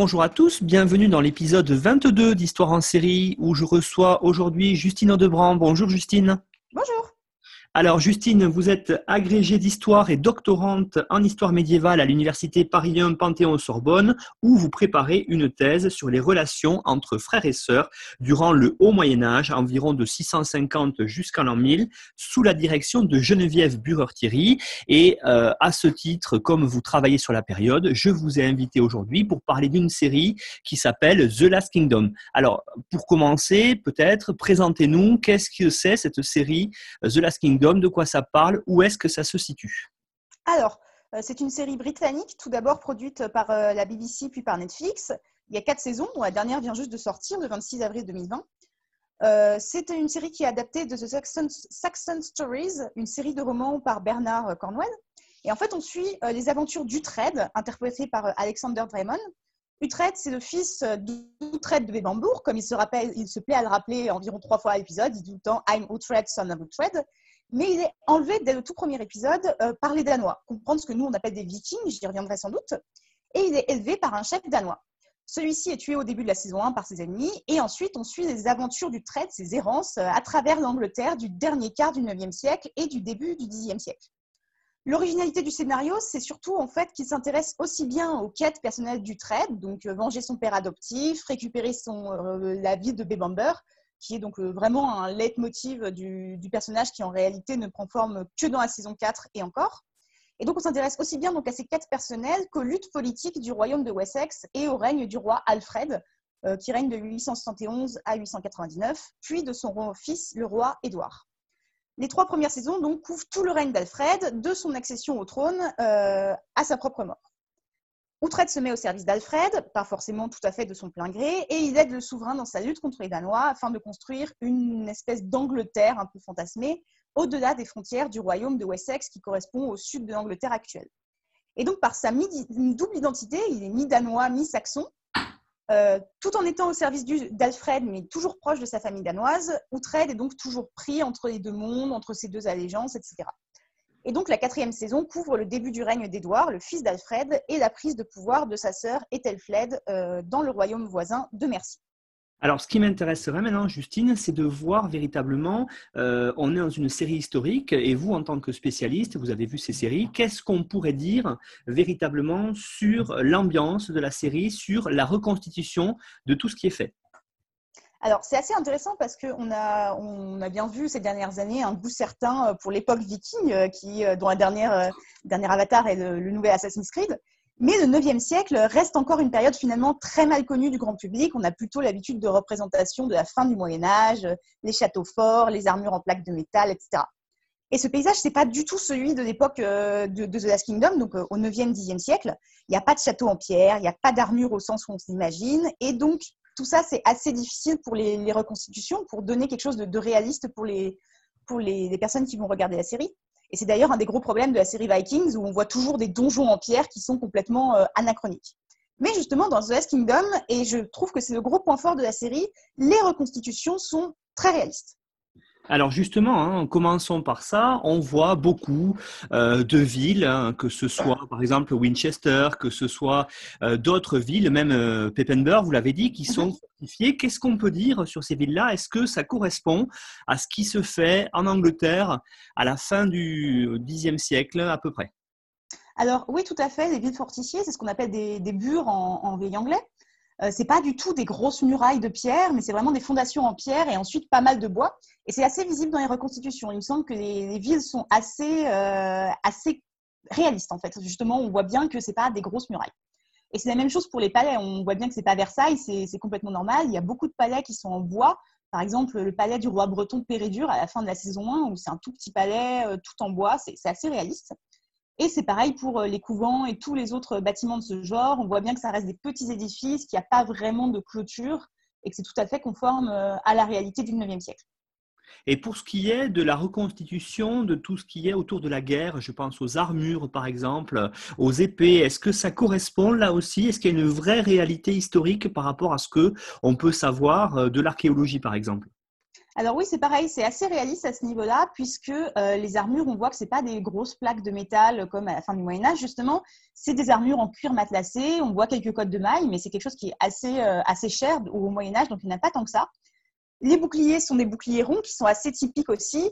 Bonjour à tous, bienvenue dans l'épisode 22 d'Histoire en série où je reçois aujourd'hui Justine Audebrand. Bonjour Justine. Bonjour. Alors Justine, vous êtes agrégée d'histoire et doctorante en histoire médiévale à l'université Paris 1 Panthéon-Sorbonne où vous préparez une thèse sur les relations entre frères et sœurs durant le haut Moyen Âge, environ de 650 jusqu'à l'an 1000, sous la direction de Geneviève Bureur-Thierry. Et euh, à ce titre, comme vous travaillez sur la période, je vous ai invité aujourd'hui pour parler d'une série qui s'appelle The Last Kingdom. Alors pour commencer, peut-être, présentez-nous qu'est-ce que c'est cette série The Last Kingdom de quoi ça parle, où est-ce que ça se situe? Alors, euh, c'est une série britannique, tout d'abord produite par euh, la BBC puis par Netflix. Il y a quatre saisons, dont la dernière vient juste de sortir le 26 avril 2020. Euh, c'est une série qui est adaptée de The Saxon, Stories, une série de romans par Bernard Cornwell. Et en fait, on suit les aventures d'Utred, interprété par Alexander Draymond. Utred, c'est le fils d'Utred de Bébambourg, comme il se, rappelle, il se plaît à le rappeler environ trois fois à l'épisode. Il dit tout le temps I'm Utred, son of Utred mais il est enlevé dès le tout premier épisode euh, par les Danois. Comprendre ce que nous on appelle des Vikings, j'y reviendrai sans doute. Et il est élevé par un chef danois. Celui-ci est tué au début de la saison 1 par ses ennemis, et ensuite on suit les aventures du trait, ses errances euh, à travers l'Angleterre du dernier quart du 9e siècle et du début du 10e siècle. L'originalité du scénario, c'est surtout en fait qu'il s'intéresse aussi bien aux quêtes personnelles du trait, donc euh, venger son père adoptif, récupérer son, la ville de Bébamber, qui est donc euh, vraiment un leitmotiv du, personnage qui en réalité ne prend forme que dans la saison 4 et encore. Et donc on s'intéresse aussi bien donc à ses quêtes personnelles qu'aux luttes politiques du royaume de Wessex et au règne du roi Alfred, euh, qui règne de 871 à 899, puis de son fils, le roi Édouard. Les trois premières saisons donc couvrent tout le règne d'Alfred, de son accession au trône euh, à sa propre mort. Outred se met au service d'Alfred, pas forcément tout à fait de son plein gré, et il aide le souverain dans sa lutte contre les Danois afin de construire une espèce d'Angleterre un peu fantasmée au-delà des frontières du royaume de Wessex qui correspond au sud de l'Angleterre actuelle. Et donc par sa double identité, il est mi-danois, mi-saxon, euh, tout en étant au service d'Alfred, mais toujours proche de sa famille danoise, Outred est donc toujours pris entre les deux mondes, entre ces deux allégeances, etc. Et donc la quatrième saison couvre le début du règne d'Édouard, le fils d'Alfred, et la prise de pouvoir de sa sœur Ethelfled euh, dans le royaume voisin de Mercie. Alors, ce qui m'intéresserait maintenant, Justine, c'est de voir véritablement, euh, on est dans une série historique, et vous, en tant que spécialiste, vous avez vu ces séries, qu'est-ce qu'on pourrait dire véritablement sur l'ambiance de la série, sur la reconstitution de tout ce qui est fait? Alors, c'est assez intéressant parce qu'on a, on a bien vu ces dernières années un goût certain euh, pour l'époque viking, euh, qui, euh, dont la dernière, dernier avatar est le, nouvel Assassin's Creed. Mais le 9e siècle reste encore une période finalement très mal connue du grand public. On a plutôt l'habitude de représentation de la fin du Moyen Âge, les châteaux forts, les armures en plaques de métal, etc. Et ce paysage, c'est pas du tout celui de l'époque de, The Last Kingdom, donc au 9e, 10e siècle. Il n'y a pas de château en pierre, il n'y a pas d'armure au sens où on s'imagine. Et donc, tout ça, c'est assez difficile pour les, reconstitutions, pour donner quelque chose de, réaliste pour, les, personnes qui vont regarder la série. Et c'est d'ailleurs un des gros problèmes de la série Vikings, où on voit toujours des donjons en pierre qui sont complètement euh, anachroniques. Mais justement, dans The Last Kingdom, et je trouve que c'est le gros point fort de la série, les reconstitutions sont très réalistes. Alors justement, hein, commençons par ça. On voit beaucoup euh, de villes, hein, que ce soit par exemple Winchester, que ce soit euh, d'autres villes, même euh, vous l'avez dit, qui sont mhm. fortifiées. Qu'est-ce qu'on peut dire sur ces villes-là? Est-ce que ça correspond à ce qui se fait en Angleterre à la fin du Xe siècle à peu près? Alors oui, tout à fait, les villes fortifiées, c'est ce qu'on appelle des, des bures en, en vieil anglais. Euh, c'est pas du tout des grosses murailles de pierre, mais c'est vraiment des fondations en pierre et ensuite pas mal de bois. Et c'est assez visible dans les reconstitutions. Il me semble que les, villes sont assez, euh, assez réalistes en fait. Justement, on voit bien que c'est pas des grosses murailles. Et c'est la même chose pour les palais. On voit bien que c'est pas Versailles, c'est complètement normal. Il y a beaucoup de palais qui sont en bois. Par exemple, le palais du roi breton Pérédur à la fin de la saison 1, où c'est un tout petit palais, euh, tout en bois, c'est assez réaliste. Et c'est pareil pour les couvents et tous les autres bâtiments de ce genre. On voit bien que ça reste des petits édifices, qu'il n'y a pas vraiment de clôture et que c'est tout à fait conforme à la réalité du 9e siècle. Et pour ce qui est de la reconstitution de tout ce qui est autour de la guerre, je pense aux armures par exemple, aux épées, est-ce que ça correspond là aussi? Est-ce qu'il y a une vraie réalité historique par rapport à ce que on peut savoir euh, de l'archéologie par exemple? Alors oui, c'est pareil, c'est assez réaliste à ce niveau-là, puisque euh, les armures, on voit que ce pas des grosses plaques de métal comme à la fin du Moyen Âge, justement, c'est des armures en cuir matelassé, on voit quelques codes de mailles, mais c'est quelque chose qui est assez, euh, assez cher au Moyen Âge, donc il n'y en a pas tant que ça. Les boucliers sont des boucliers ronds qui sont assez typiques aussi.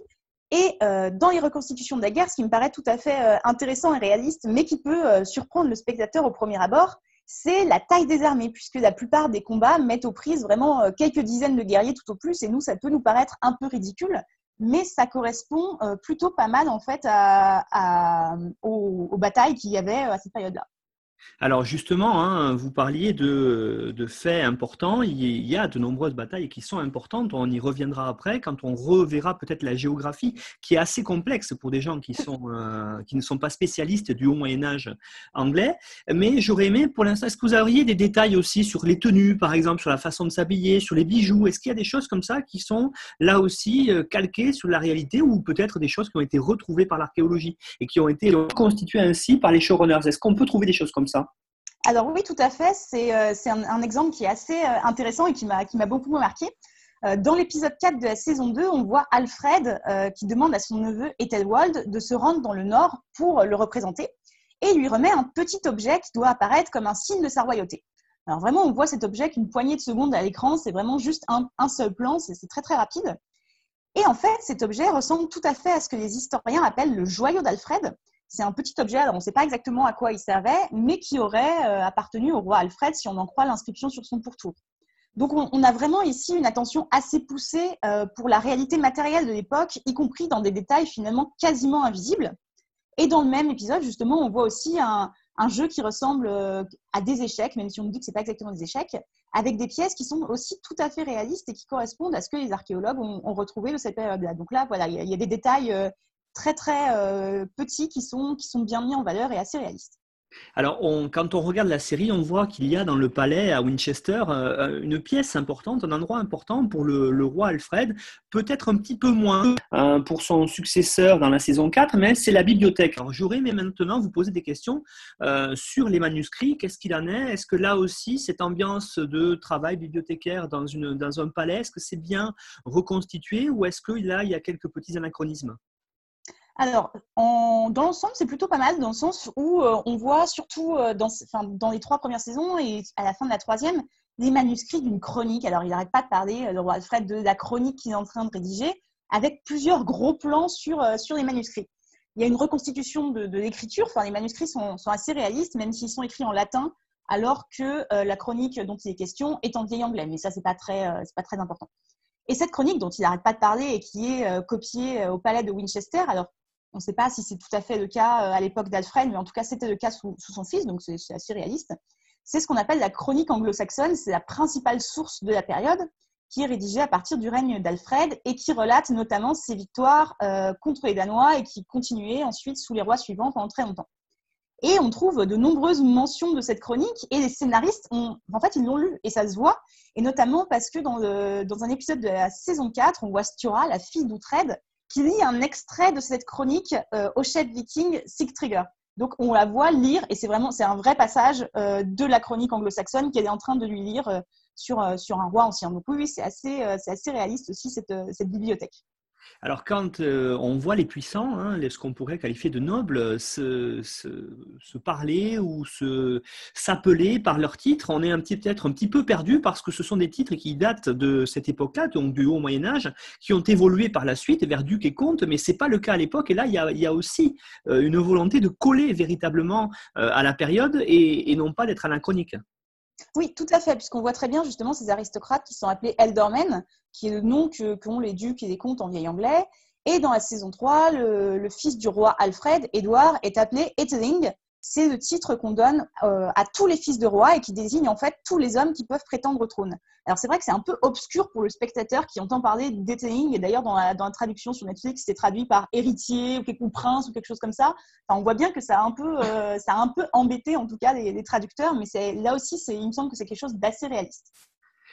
Et euh, dans les reconstitutions de la guerre, ce qui me paraît tout à fait euh, intéressant et réaliste, mais qui peut euh, surprendre le spectateur au premier abord, c'est la taille des armées, puisque la plupart des combats mettent aux prises vraiment quelques dizaines de guerriers tout au plus, et nous, ça peut nous paraître un peu ridicule, mais ça correspond plutôt pas mal en fait aux batailles qu'il y avait à cette période-là. Alors justement, hein, vous parliez de, faits importants. Il y a de nombreuses batailles qui sont importantes. On y reviendra après quand on reverra peut-être la géographie qui est assez complexe pour des gens qui, euh, ne sont pas spécialistes du haut Moyen Âge anglais. Mais j'aurais aimé pour l'instant, est-ce que vous auriez des détails aussi sur les tenues, par exemple, sur la façon de s'habiller, sur les bijoux? Est-ce qu'il y a des choses comme ça qui sont là aussi euh, calquées sur la réalité ou peut-être des choses qui ont été retrouvées par l'archéologie et qui ont été reconstituées ainsi par les showrunners? Est-ce qu'on peut trouver des choses comme alors oui, tout à fait. C'est euh, un, exemple qui est assez euh, intéressant et qui m'a beaucoup marqué. Euh, dans l'épisode 4 de la saison 2, on voit Alfred qui demande à son neveu Ethelwald de se rendre dans le nord pour le représenter et lui remet un petit objet qui doit apparaître comme un signe de sa royauté. Alors vraiment, on voit cet objet qu'une poignée de secondes à l'écran, c'est vraiment juste un seul plan, c'est très très rapide. Et en fait, cet objet ressemble tout à fait à ce que les historiens appellent le joyau d'Alfred, c'est un petit objet, on ne sait pas exactement à quoi il servait, mais qui aurait euh, appartenu au roi Alfred si on en croit l'inscription sur son pourtour. Donc on, a vraiment ici une attention assez poussée euh, pour la réalité matérielle de l'époque, y compris dans des détails finalement quasiment invisibles. Et dans le même épisode, justement, on voit aussi un, jeu qui ressemble euh, à des échecs, même si on nous dit que ce n'est pas exactement des échecs, avec des pièces qui sont aussi tout à fait réalistes et qui correspondent à ce que les archéologues ont, retrouvé de cette période-là. Donc là, voilà, il y, a des détails très très euh, petits qui sont, qui sont bien mis en valeur et assez réalistes. Alors, quand on regarde la série, on voit qu'il y a dans le palais à Winchester euh, une pièce importante, un endroit important pour le, roi Alfred, peut-être un petit peu moins euh, pour son successeur dans la saison 4, mais c'est la bibliothèque. Alors, j'aurais mais maintenant vous poser des questions sur les manuscrits. Qu'est-ce qu'il en est? Est-ce que là aussi, cette ambiance de travail bibliothécaire dans, une, dans un palais, est-ce que c'est bien reconstitué ou est-ce que là, il y a quelques petits anachronismes? Alors, dans l'ensemble, c'est plutôt pas mal, dans le sens où euh, on voit surtout euh, dans, les trois premières saisons et à la fin de la troisième, les manuscrits d'une chronique. Alors, il n'arrête pas de parler, euh, le roi Alfred, de la chronique qu'il est en train de rédiger, avec plusieurs gros plans sur, sur les manuscrits. Il y a une reconstitution de, l'écriture, enfin, les manuscrits sont, assez réalistes, même s'ils sont écrits en latin, alors que la chronique dont il est question est en vieil anglais. Mais ça, ce n'est pas, très, pas très important. Et cette chronique dont il n'arrête pas de parler et qui est copiée au palais de Winchester, alors on ne sait pas si c'est tout à fait le cas euh, à l'époque d'Alfred, mais en tout cas, c'était le cas sous, son fils, donc c'est assez réaliste. C'est ce qu'on appelle la chronique anglo-saxonne. C'est la principale source de la période qui est rédigée à partir du règne d'Alfred et qui relate notamment ses victoires euh, contre les Danois et qui continuait ensuite sous les rois suivants pendant très longtemps. Et on trouve de nombreuses mentions de cette chronique et les scénaristes, ont, en fait, ils l'ont lu et ça se voit. Et notamment parce que dans, un épisode de la saison 4, on voit Stura, la fille d'Outred, qui lit un extrait de cette chronique euh, au chef viking Sigtrigger. Donc on la voit lire et c'est vraiment c'est un vrai passage euh, de la chronique anglo-saxonne qu'elle est en train de lui lire euh, sur, sur un roi ancien. Donc oui, c'est assez, c'est assez réaliste aussi cette, cette bibliothèque. Alors quand euh, on voit les puissants, hein, ce qu'on pourrait qualifier de nobles, se, parler ou s'appeler par leur titre, on est un petit, peut-être un petit peu perdu parce que ce sont des titres qui datent de cette époque-là, donc du haut Moyen Âge, qui ont évolué par la suite vers duc et comte, mais c'est pas le cas à l'époque. Et là, il y a, aussi euh, une volonté de coller véritablement euh, à la période et, et non pas d'être anachronique. Oui, tout à fait, puisqu'on voit très bien justement ces aristocrates qui sont appelés eldormen, qui est le nom qu'ont les ducs et les comtes en vieil anglais. Et dans la saison 3, le, fils du roi Alfred, Édouard, est appelé Etheling, c'est le titre qu'on donne euh, à tous les fils de roi et qui désigne en fait tous les hommes qui peuvent prétendre au trône. Alors c'est vrai que c'est un peu obscur pour le spectateur qui entend parler d'étailing et d'ailleurs dans la, traduction sur Netflix c'est traduit par héritier ou, prince ou quelque chose comme ça. Enfin, on voit bien que ça a un peu, euh, ça a un peu embêté en tout cas les, les traducteurs, mais là aussi il me semble que c'est quelque chose d'assez réaliste.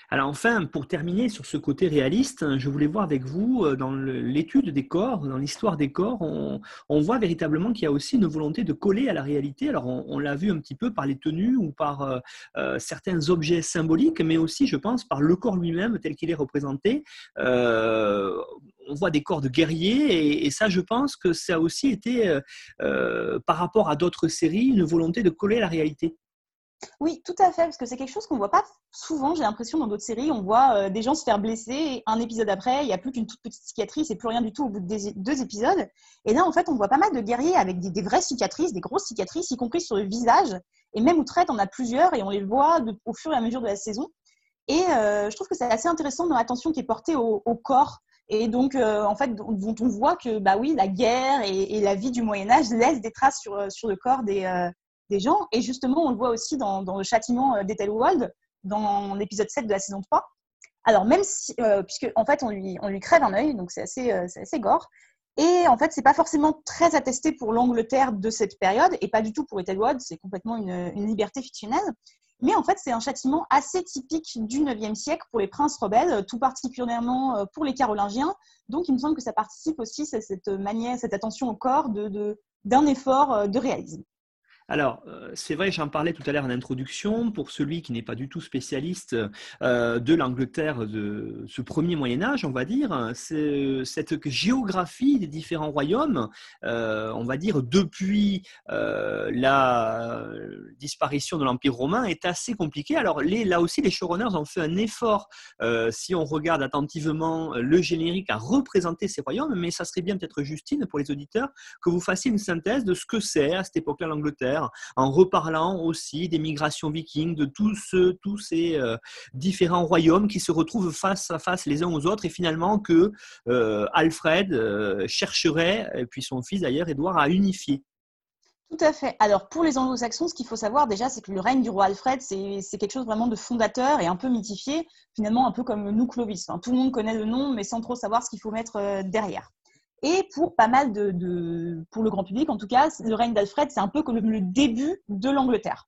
Alors enfin, pour terminer sur ce côté réaliste, je voulais voir avec vous, euh, dans l'étude des corps, dans l'histoire des corps, on, voit véritablement qu'il y a aussi une volonté de coller à la réalité. Alors on, l'a vu un petit peu par les tenues ou par euh, euh, certains objets symboliques, mais aussi, je pense, par le corps lui-même tel qu'il est représenté. on voit des corps de guerriers et, ça, je pense que ça a aussi été, par rapport à d'autres séries, une volonté de coller à la réalité. Oui, tout à fait, parce que c'est quelque chose qu'on ne voit pas souvent, j'ai l'impression, dans d'autres séries. On voit euh, des gens se faire blesser, et un épisode après, il n'y a plus qu'une toute petite cicatrice et plus rien du tout au bout de deux épisodes. Et là, en fait, on voit pas mal de guerriers avec des, vraies cicatrices, des grosses cicatrices, y compris sur le visage. Et même Outrette on a plusieurs et on les voit au fur et à mesure de la saison. Et euh, je trouve que c'est assez intéressant dans l'attention qui est portée au, corps. Et donc, euh, en fait, dont on voit que, bah oui, la guerre et, la vie du Moyen-Âge laissent des traces sur le corps des, des gens. Et justement, on le voit aussi dans, le châtiment euh, d'Ethelwald, dans l'épisode 7 de la saison 3. Alors, même si, euh, puisque en fait, on lui, crève un œil, donc c'est assez, euh, gore. Et en fait, c'est pas forcément très attesté pour l'Angleterre de cette période, et pas du tout pour Ethelwald, c'est complètement une, liberté fictionnelle. Mais en fait, c'est un châtiment assez typique du 9e siècle pour les princes rebelles, tout particulièrement pour les Carolingiens. Donc, il me semble que ça participe aussi à cette manière, cette attention au corps d'un effort de réalisme. Alors, euh, c'est vrai, j'en parlais tout à l'heure en introduction, pour celui qui n'est pas du tout spécialiste euh, de l'Angleterre de ce premier Moyen Âge, on va dire, cette géographie des différents royaumes, euh, on va dire depuis la disparition de l'Empire romain, est assez compliquée. Alors là aussi, les showrunners ont fait un effort, si on regarde attentivement le générique, à représenter ces royaumes, mais ça serait bien peut-être, Justine, pour les auditeurs, que vous fassiez une synthèse de ce que c'est à cette époque-là l'Angleterre en reparlant aussi des migrations vikings, de tous, ces euh, différents royaumes qui se retrouvent face à face les uns aux autres et finalement que euh, Alfred euh, chercherait, et puis son fils d'ailleurs, Édouard, à unifier. Tout à fait. Alors pour les anglo-saxons, ce qu'il faut savoir déjà, c'est que le règne du roi Alfred, c'est quelque chose vraiment de fondateur et un peu mythifié, finalement un peu comme nous Clovis. tout le monde connaît le nom, mais sans trop savoir ce qu'il faut mettre derrière. Et pour pas mal de, pour le grand public, en tout cas, le règne d'Alfred, c'est un peu comme le début de l'Angleterre.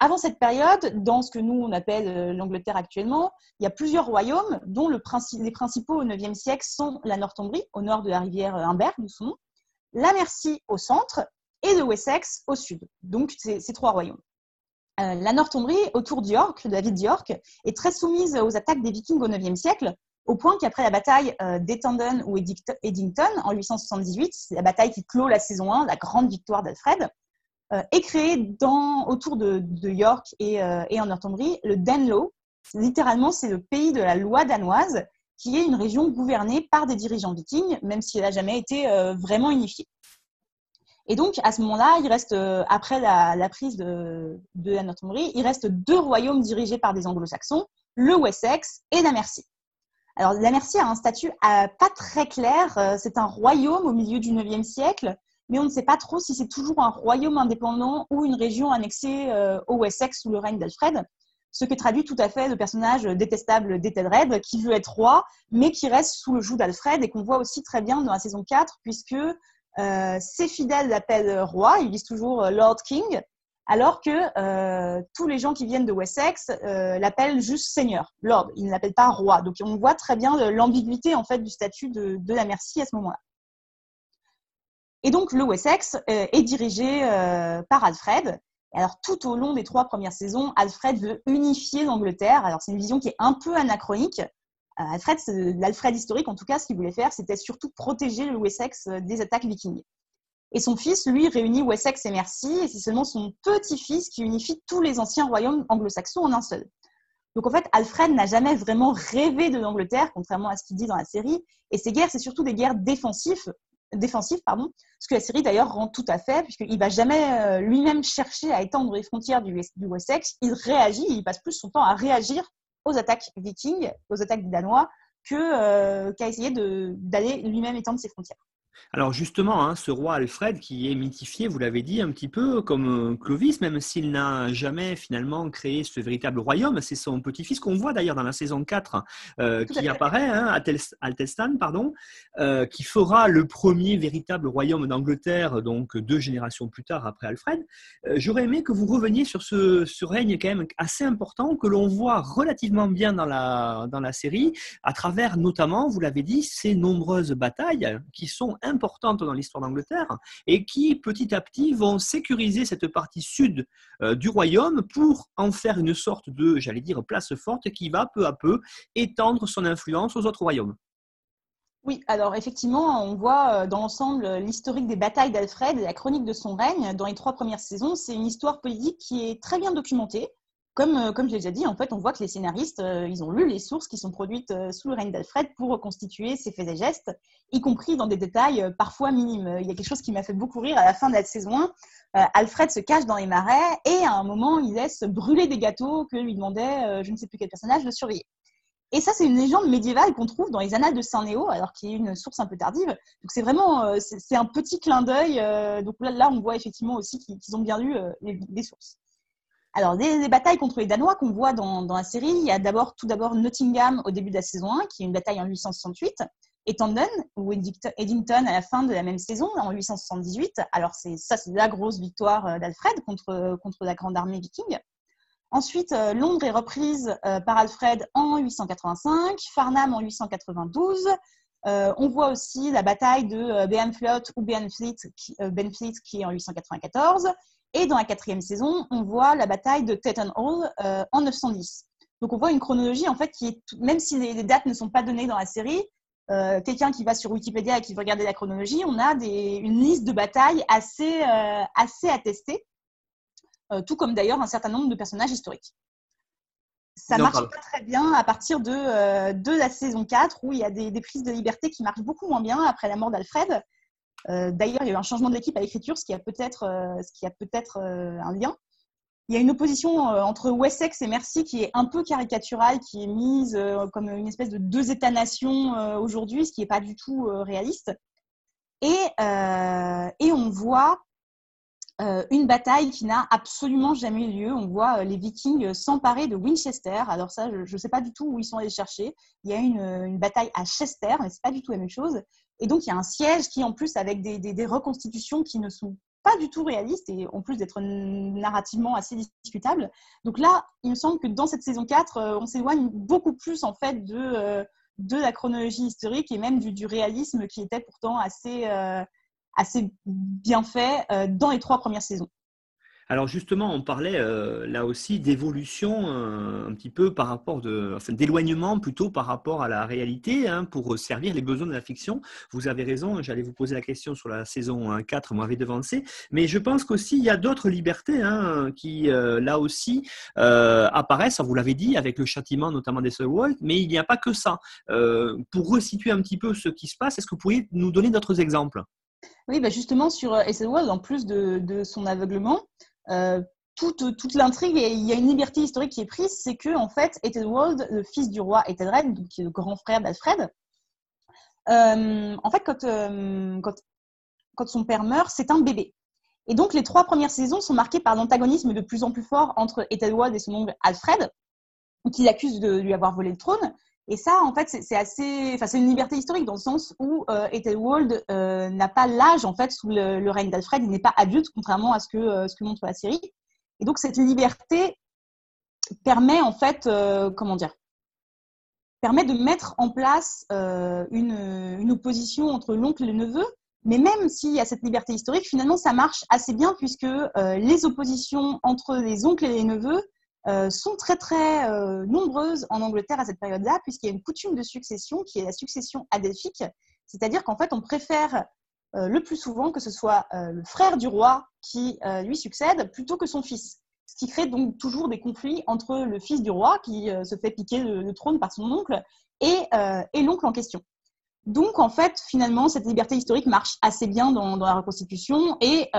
Avant cette période, dans ce que nous on appelle euh, l'Angleterre actuellement, il y a plusieurs royaumes, dont le les principaux au IXe siècle sont la Northumbrie, au nord de la rivière Humber, nous son la Mercie au centre et le Wessex au sud. Donc ces trois royaumes. Euh, la Northumbrie, autour d'York, de la ville d'York, est très soumise aux attaques des Vikings au IXe siècle, au point qu'après la bataille euh, d'Ettendon ou Eddington en 878, c'est la bataille qui clôt la saison 1, la grande victoire d'Alfred, euh, est créé dans, autour de, York euh, et, en Northumbrie le Danelaw. Littéralement, c'est le pays de la loi danoise, qui est une région gouvernée par des dirigeants vikings, même si elle n'a jamais été vraiment unifiée. Et donc, à ce moment-là, il reste, après la, prise de, la Northumbrie, il reste deux royaumes dirigés par des anglo-saxons, le Wessex et la Mercie. Alors, la Mercie a un statut euh, pas très clair. Euh, c'est un royaume au milieu du IXe siècle, mais on ne sait pas trop si c'est toujours un royaume indépendant ou une région annexée euh, au Wessex sous le règne d'Alfred. Ce que traduit tout à fait le personnage détestable d'Ethelred, qui veut être roi, mais qui reste sous le joug d'Alfred et qu'on voit aussi très bien dans la saison 4, puisque ses fidèles l'appellent roi, ils disent toujours Lord King, alors que euh, tous les gens qui viennent de Wessex euh, l'appellent juste seigneur, lord, ils ne l'appellent pas roi. Donc on voit très bien l'ambiguïté en fait du statut de, la Mercie à ce moment-là. Et donc le Wessex euh, est dirigé par Alfred. alors tout au long des trois premières saisons, Alfred veut unifier l'Angleterre. Alors c'est une vision qui est un peu anachronique. Alfred, l'Alfred historique en tout cas, ce qu'il voulait faire, c'était surtout protéger le Wessex des attaques vikings. Et son fils, lui, réunit Wessex et Mercie, et c'est seulement son petit-fils qui unifie tous les anciens royaumes anglo-saxons en un seul. Donc en fait, Alfred n'a jamais vraiment rêvé de l'Angleterre, contrairement à ce qu'il dit dans la série, et ces guerres, c'est surtout des guerres défensives, pardon, ce que la série d'ailleurs rend tout à fait, puisqu'il va jamais euh, lui-même chercher à étendre les frontières du, Wessex, il réagit, il passe plus son temps à réagir aux attaques vikings, aux attaques Danois, euh, qu'à essayer d'aller lui-même étendre ses frontières. Alors justement, hein, ce roi Alfred qui est mythifié, vous l'avez dit un petit peu comme euh, Clovis, même s'il n'a jamais finalement créé ce véritable royaume, c'est son petit-fils qu'on voit d'ailleurs dans la saison 4 euh, qui apparaît, hein, Altestan, pardon, euh, qui fera le premier véritable royaume d'Angleterre, donc deux générations plus tard après Alfred. J'aurais aimé que vous reveniez sur ce, règne quand même assez important que l'on voit relativement bien dans la, dans la série, à travers notamment, vous l'avez dit, ces nombreuses batailles qui sont importantes dans l'histoire d'Angleterre et qui, petit à petit, vont sécuriser cette partie sud euh, du royaume pour en faire une sorte de, j'allais dire, place forte qui va peu à peu étendre son influence aux autres royaumes. Oui, alors effectivement, on voit euh, dans l'ensemble l'historique des batailles d'Alfred et la chronique de son règne dans les trois premières saisons. C'est une histoire politique qui est très bien documentée, comme, euh, comme je l'ai déjà dit, en fait, on voit que les scénaristes, euh, ils ont lu les sources qui sont produites euh, sous le règne d'Alfred pour reconstituer ses faits et gestes, y compris dans des détails parfois minimes. Il y a quelque chose qui m'a fait beaucoup rire à la fin de la saison 1. Alfred se cache dans les marais et à un moment, il laisse brûler des gâteaux que lui demandait je ne sais plus quel personnage de surveiller. Et ça, c'est une légende médiévale qu'on trouve dans les annales de Saint-Néo, alors qu'il y a une source un peu tardive. Donc c'est vraiment, c'est un petit clin d'œil. donc là, on voit effectivement aussi qu'ils ont bien lu les sources. Alors, des, batailles contre les Danois qu'on voit dans, la série, il y a tout d'abord Nottingham au début de la saison 1, qui est une bataille en 868, et Tandon ou Eddington à la fin de la même saison, en 878. Alors, ça, c'est la grosse victoire euh, d'Alfred contre, contre la grande armée viking. Ensuite, euh, Londres est reprise euh, par Alfred en 885, Farnham en 892. on voit aussi la bataille de Benfleet ou Benfleet qui est en 894. Et dans la quatrième saison, on voit la bataille de Tetton Hall euh, en 910. Donc on voit une chronologie en fait qui est, même si les, dates ne sont pas données dans la série, euh, quelqu'un qui va sur Wikipédia et qui veut regarder la chronologie, on a une liste de batailles assez, euh, assez attestée, tout comme d'ailleurs un certain nombre de personnages historiques. Ça marche pas très bien à partir de, de la saison 4 où il y a des, des, prises de liberté qui marchent beaucoup moins bien après la mort d'Alfred. Euh, d'ailleurs, il y a eu un changement de l'équipe à l'écriture, ce qui a peut-être euh, euh, un lien. Il y a une opposition entre Wessex et Mercy qui est un peu caricaturale, qui est mise comme une espèce de deux États-nations aujourd'hui, ce qui n'est pas du tout réaliste. Et, et, on voit une bataille qui n'a absolument jamais eu lieu. On voit les Vikings s'emparer de Winchester. Alors ça, je ne sais pas du tout où ils sont allés chercher. Il y a une, une bataille à Chester, mais ce n'est pas du tout la même chose. Et donc, il y a un siège qui, en plus, avec des, reconstitutions qui ne sont pas du tout réalistes et en plus d'être narrativement assez discutables. Donc là, il me semble que dans cette saison 4, euh, on s'éloigne beaucoup plus en fait de, euh, de la chronologie historique et même du, réalisme qui était pourtant assez, euh, assez bien fait dans les trois premières saisons. Alors justement, on parlait euh, là aussi d'évolution euh, un petit peu par rapport de, enfin, d'éloignement plutôt par rapport à la réalité hein, pour servir les besoins de la fiction. Vous avez raison, j'allais vous poser la question sur la saison 4, vous m'avez devancé, mais je pense qu'aussi il y a d'autres libertés hein, qui euh, là aussi apparaissent, vous l'avez dit, avec le châtiment notamment des mais il n'y a pas que ça. pour resituer un petit peu ce qui se passe, est-ce que vous pourriez nous donner d'autres exemples? Oui, bah justement, sur World, en plus de, son aveuglement, euh, toute, toute l'intrigue, et il y a une liberté historique qui est prise, c'est que en fait, Ethelwald, le fils du roi Ethelred, qui est le grand frère d'Alfred, euh, en fait, quand, euh, quand, quand, son père meurt, c'est un bébé. Et donc, les trois premières saisons sont marquées par l'antagonisme de plus en plus fort entre Ethelwald et son oncle Alfred, qui l'accuse de lui avoir volé le trône. Et ça, en fait, c'est assez, enfin, c'est une liberté historique dans le sens où euh, Ethelwald euh, n'a pas l'âge en fait sous le, règne d'Alfred, il n'est pas adulte contrairement à ce que euh, ce que montre la série. Et donc cette liberté permet en fait, euh, comment dire, permet de mettre en place une, opposition entre l'oncle et le neveu. Mais même s'il y a cette liberté historique, finalement, ça marche assez bien puisque les oppositions entre les oncles et les neveux euh, sont très très euh, nombreuses en Angleterre à cette période-là, puisqu'il y a une coutume de succession qui est la succession adelphique, c'est-à-dire qu'en fait on préfère euh, le plus souvent que ce soit le frère du roi qui lui succède plutôt que son fils. Ce qui crée donc toujours des conflits entre le fils du roi qui se fait piquer le, trône par son oncle et, et l'oncle en question. Donc, en fait, finalement, cette liberté historique marche assez bien dans, dans la reconstitution et,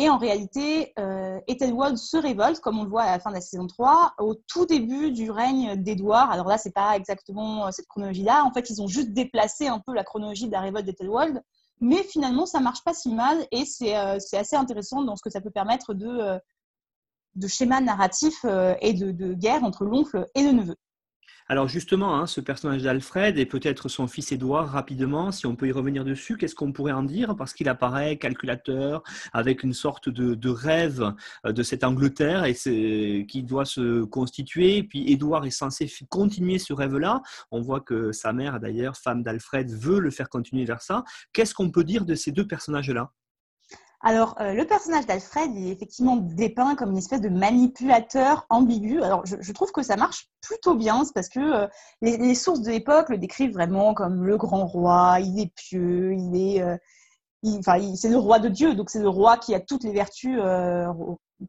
Et en réalité, euh, Ethelwald se révolte, comme on le voit à la fin de la saison 3, au tout début du règne d'Édouard. Alors là, c'est pas exactement euh, cette chronologie-là. En fait, ils ont juste déplacé un peu la chronologie de la révolte d'Ethelwald. Mais finalement, ça marche pas si mal et c'est euh, assez intéressant dans ce que ça peut permettre de, narratifs euh, et de, de guerre entre l'oncle et le neveu. Alors justement, hein, ce personnage d'Alfred et peut-être son fils Édouard, rapidement, si on peut y revenir dessus, qu'est-ce qu'on pourrait en dire? Parce qu'il apparaît calculateur, avec une sorte de, rêve euh, de cette Angleterre et qui doit se constituer. Puis Édouard est censé continuer ce rêve-là. On voit que sa mère, d'ailleurs, femme d'Alfred, veut le faire continuer vers ça. Qu'est-ce qu'on peut dire de ces deux personnages-là? Alors, euh, le personnage d'Alfred est effectivement dépeint comme une espèce de manipulateur ambigu. Alors, je, trouve que ça marche plutôt bien, parce que euh, les, sources de l'époque le décrivent vraiment comme le grand roi, il est pieux, il est... Euh, enfin, c'est le roi de Dieu, donc c'est le roi qui a toutes les vertus,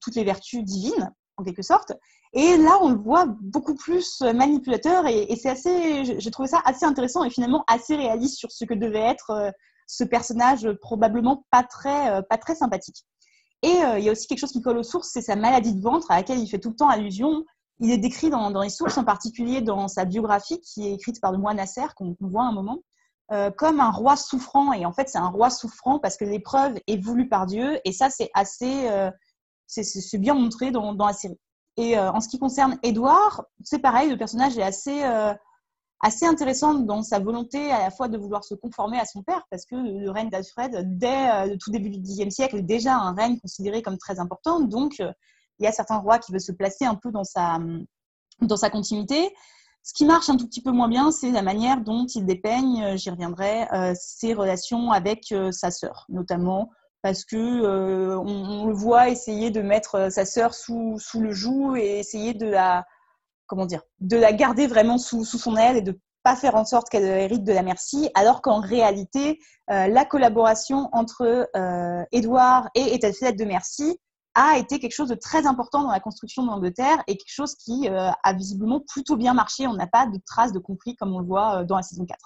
toutes les vertus divines, en quelque sorte. Et là, on le voit beaucoup plus manipulateur, et, et c'est assez... J'ai trouvé ça assez intéressant et finalement assez réaliste sur ce que devait être ce personnage probablement pas très, euh, pas très sympathique. Et euh, il y a aussi quelque chose qui colle aux sources, c'est sa maladie de ventre à laquelle il fait tout le temps allusion. Il est décrit dans, les sources, en particulier dans sa biographie qui est écrite par le moine Nasser, qu'on voit un moment, euh, comme un roi souffrant. Et en fait, c'est un roi souffrant parce que l'épreuve est voulue par Dieu. Et ça, c'est assez, c'est bien montré dans, dans, la série. Et en ce qui concerne Édouard, c'est pareil, le personnage est assez assez intéressante dans sa volonté à la fois de vouloir se conformer à son père, parce que le règne d'Alfred, dès euh, le tout début du Xe siècle, est déjà un règne considéré comme très important. Donc, euh, il y a certains rois qui veulent se placer un peu dans sa, dans sa continuité. Ce qui marche un tout petit peu moins bien, c'est la manière dont il dépeigne, euh, j'y reviendrai, ses relations avec sa sœur, notamment parce que on, le voit essayer de mettre sa sœur sous, sous le joug et essayer de la comment dire, de la garder vraiment sous, son aile et de pas faire en sorte qu'elle hérite de la merci, alors qu'en réalité, euh, la collaboration entre euh, Édouard et Ethelflaed de Merci a été quelque chose de très important dans la construction de l'Angleterre et quelque chose qui euh, a visiblement plutôt bien marché. On n'a pas de traces de conflit comme on le voit dans la saison 4.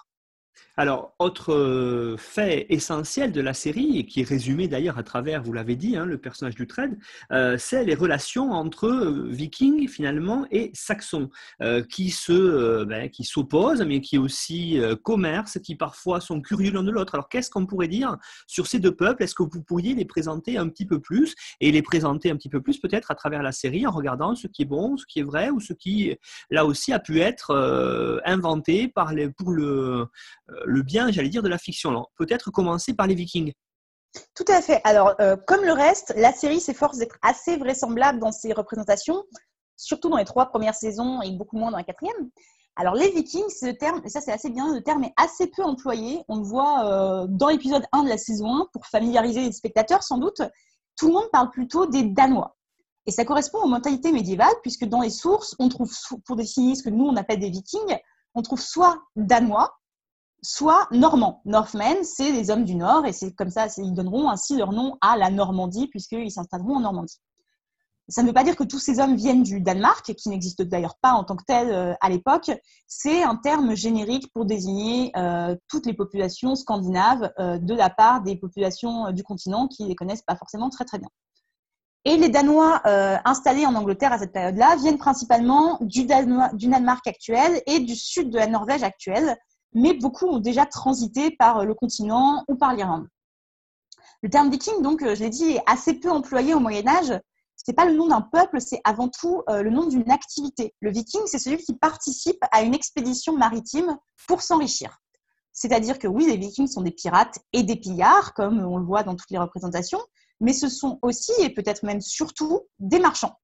Alors, autre euh, fait essentiel de la série, et qui est résumé d'ailleurs à travers, vous l'avez dit, hein, le personnage du trade, euh, c'est les relations entre euh, vikings finalement et saxons, qui se, ben, qui s'opposent, mais qui aussi commercent, qui parfois sont curieux l'un de l'autre. Alors, qu'est-ce qu'on pourrait dire sur ces deux peuples? Est-ce que vous pourriez les présenter un petit peu plus et les présenter un petit peu plus peut-être à travers la série en regardant ce qui est bon, ce qui est vrai ou ce qui là aussi a pu être inventé par les, pour le le bien, j'allais dire, de la fiction. Peut-être commencer par les Vikings. Tout à fait. Alors, euh, comme le reste, la série s'efforce d'être assez vraisemblable dans ses représentations, surtout dans les trois premières saisons et beaucoup moins dans la quatrième. Alors, les Vikings, ce terme, et ça c'est assez bien, le terme est assez peu employé. On le voit euh, dans l'épisode 1 de la saison 1 pour familiariser les spectateurs, sans doute. Tout le monde parle plutôt des Danois. Et ça correspond aux mentalités médiévales, puisque dans les sources, on trouve, pour définir ce que nous on appelle des Vikings, on trouve soit Danois, soit normands. Northmen, c'est les hommes du Nord, et c'est comme ça, ils donneront ainsi leur nom à la Normandie, puisqu'ils s'installeront en Normandie. Ça ne veut pas dire que tous ces hommes viennent du Danemark, qui n'existe d'ailleurs pas en tant que tel euh, à l'époque. C'est un terme générique pour désigner euh, toutes les populations scandinaves euh, de la part des populations du continent qui ne les connaissent pas forcément très très bien. Et les Danois installés en Angleterre à cette période-là viennent principalement du, du Danemark actuel et du sud de la Norvège actuelle, mais beaucoup ont déjà transité par le continent ou par l'Irlande. Le terme viking, donc, euh, je l'ai dit, est assez peu employé au Moyen Âge. Ce n'est pas le nom d'un peuple, c'est avant tout euh, le nom d'une activité. Le viking, c'est celui qui participe à une expédition maritime pour s'enrichir. C'est-à-dire que oui, les vikings sont des pirates et des pillards, comme on le voit dans toutes les représentations, mais ce sont aussi, et peut-être même surtout, des marchands.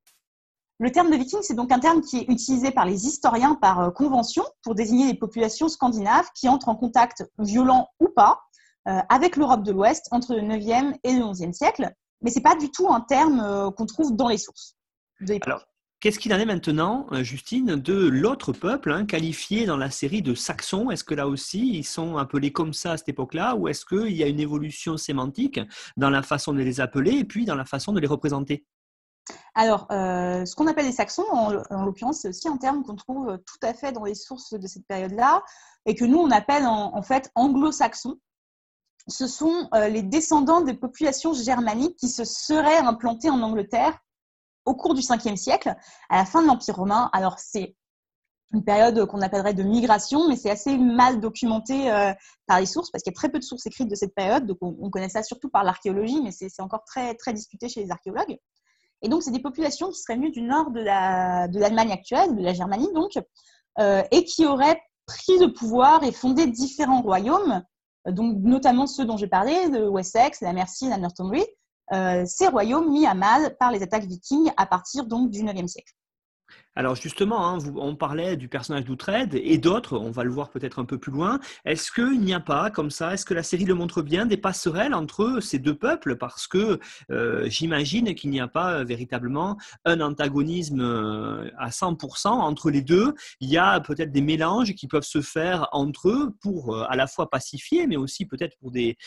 Le terme de viking, c'est donc un terme qui est utilisé par les historiens par euh, convention pour désigner les populations scandinaves qui entrent en contact violent ou pas euh, avec l'Europe de l'Ouest entre le 9e et le 11e siècle. Mais ce n'est pas du tout un terme euh, qu'on trouve dans les sources. Alors, qu'est-ce qu'il en est maintenant, Justine, de l'autre peuple hein, qualifié dans la série de saxons? Est-ce que là aussi, ils sont appelés comme ça à cette époque-là ou est-ce qu'il y a une évolution sémantique dans la façon de les appeler et puis dans la façon de les représenter? Alors, euh, ce qu'on appelle les Saxons, en, l'occurrence, c'est aussi un terme qu'on trouve tout à fait dans les sources de cette période-là, et que nous, on appelle en, fait anglo-saxons. ce sont les descendants des populations germaniques qui se seraient implantées en Angleterre au cours du 5e siècle, à la fin de l'Empire romain. Alors, c'est une période qu'on appellerait de migration, mais c'est assez mal documenté euh, par les sources, parce qu'il y a très peu de sources écrites de cette période, donc on, connaît ça surtout par l'archéologie, mais c'est encore très, très discuté chez les archéologues. Et donc, c'est des populations qui seraient venues du nord de l'Allemagne la, actuelle, de la Germanie, donc, euh, et qui auraient pris le pouvoir et fondé différents royaumes, notamment ceux dont j'ai parlé, de Wessex, la Mercie, la Northumbrie, euh, ces royaumes mis à mal par les attaques vikings à partir du 9e siècle. Alors justement, hein, on parlait du personnage d'Outred et d'autres, on va le voir peut-être un peu plus loin. Est-ce qu'il n'y a pas, comme ça, est-ce que la série le montre bien, des passerelles entre ces deux peuples? Parce que euh, j'imagine qu'il n'y a pas euh, véritablement un antagonisme euh, à 100% entre les deux. Il y a peut-être des mélanges qui peuvent se faire entre eux pour à la fois pacifier, mais aussi peut-être pour des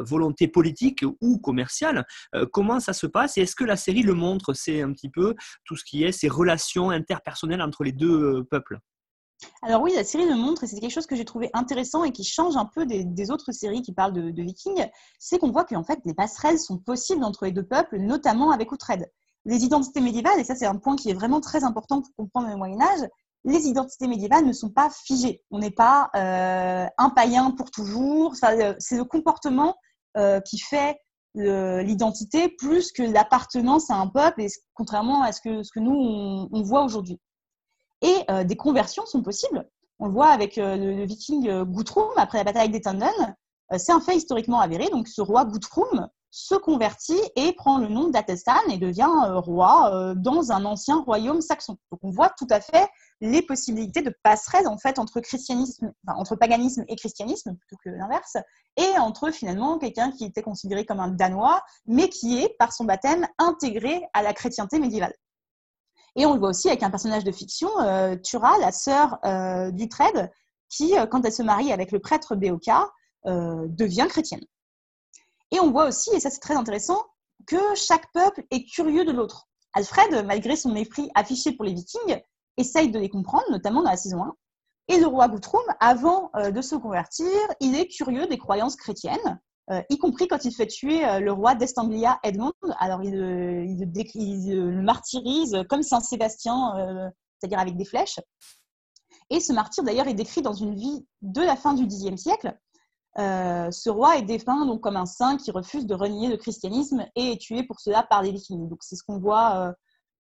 volontés politiques ou commerciales. comment ça se passe et est-ce que la série le montre? C'est un petit peu tout ce qui est ces relations interpersonnelle entre les deux euh, peuples alors oui, la série le montre, et c'est quelque chose que j'ai trouvé intéressant et qui change un peu des, autres séries qui parlent de, vikings, c'est qu'on voit qu'en fait, les passerelles sont possibles entre les deux peuples, notamment avec Uhtred. Les identités médiévales, et ça c'est un point qui est vraiment très important pour comprendre le Moyen Âge, les identités médiévales ne sont pas figées. On n'est pas euh, un païen pour toujours. Euh, c'est le comportement qui fait l'identité plus que l'appartenance à un peuple, et contrairement à ce que, ce que nous, on, voit aujourd'hui. Et euh, des conversions sont possibles. On le voit avec euh, le, viking euh, Guthrum après la bataille d'Etanden. c'est un fait historiquement avéré. Donc, ce roi Guthrum se convertit et prend le nom d'Athelstan et devient roi dans un ancien royaume saxon. Donc, on voit tout à fait les possibilités de passerelle en fait entre christianisme, entre paganisme et christianisme plutôt que l'inverse, et entre finalement quelqu'un qui était considéré comme un danois, mais qui est par son baptême intégré à la chrétienté médiévale. Et on le voit aussi avec un personnage de fiction, euh, Tura, la sœur euh, d'Uhtred, qui, euh, quand elle se marie avec le prêtre Béoka, devient chrétienne. Et on voit aussi, et ça c'est très intéressant, que chaque peuple est curieux de l'autre. Alfred, malgré son mépris affiché pour les Vikings, essaye de les comprendre, notamment dans la saison 1. Et le roi Guthrum, avant euh, de se convertir, il est curieux des croyances chrétiennes, euh, y compris quand il fait tuer euh, le roi d'Estanglia, Edmond. Alors, il, le martyrise comme Saint Sébastien, c'est-à-dire avec des flèches. Et ce martyr, d'ailleurs, est décrit dans une vie de la fin du Xe siècle. Ce roi est dépeint donc comme un saint qui refuse de renier le christianisme et est tué pour cela par les Vikings. Donc, c'est ce qu'on voit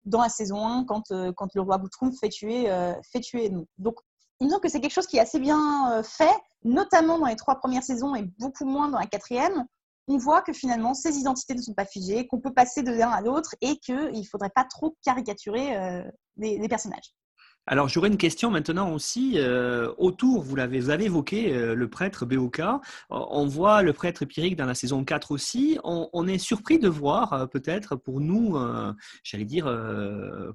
dans la saison 1 quand, euh, quand le roi Guthrum fait tuer, euh, fait tuer Donc, il me semble que c'est quelque chose qui est assez bien euh, fait, notamment dans les trois premières saisons et beaucoup moins dans la quatrième. On voit que finalement, ces identités ne sont pas figées, qu'on peut passer de l'un à l'autre et qu'il ne faudrait pas trop caricaturer les personnages. Alors j'aurais une question maintenant aussi euh, autour, vous l'avez avez évoqué euh, le prêtre Béoka, on voit le prêtre Pyrrhic dans la saison 4 aussi, on, est surpris de voir euh, peut-être pour nous, j'allais dire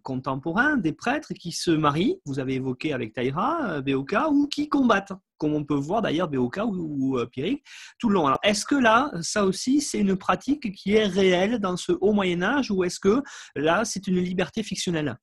contemporains, des prêtres qui se marient, vous avez évoqué avec Taïra, Béoka, ou qui combattent comme on peut voir d'ailleurs Béoka ou, ou tout le long. Alors, est-ce que là, ça aussi, c'est une pratique qui est réelle dans ce haut Moyen Âge ou est-ce que là, c'est une liberté fictionnelle?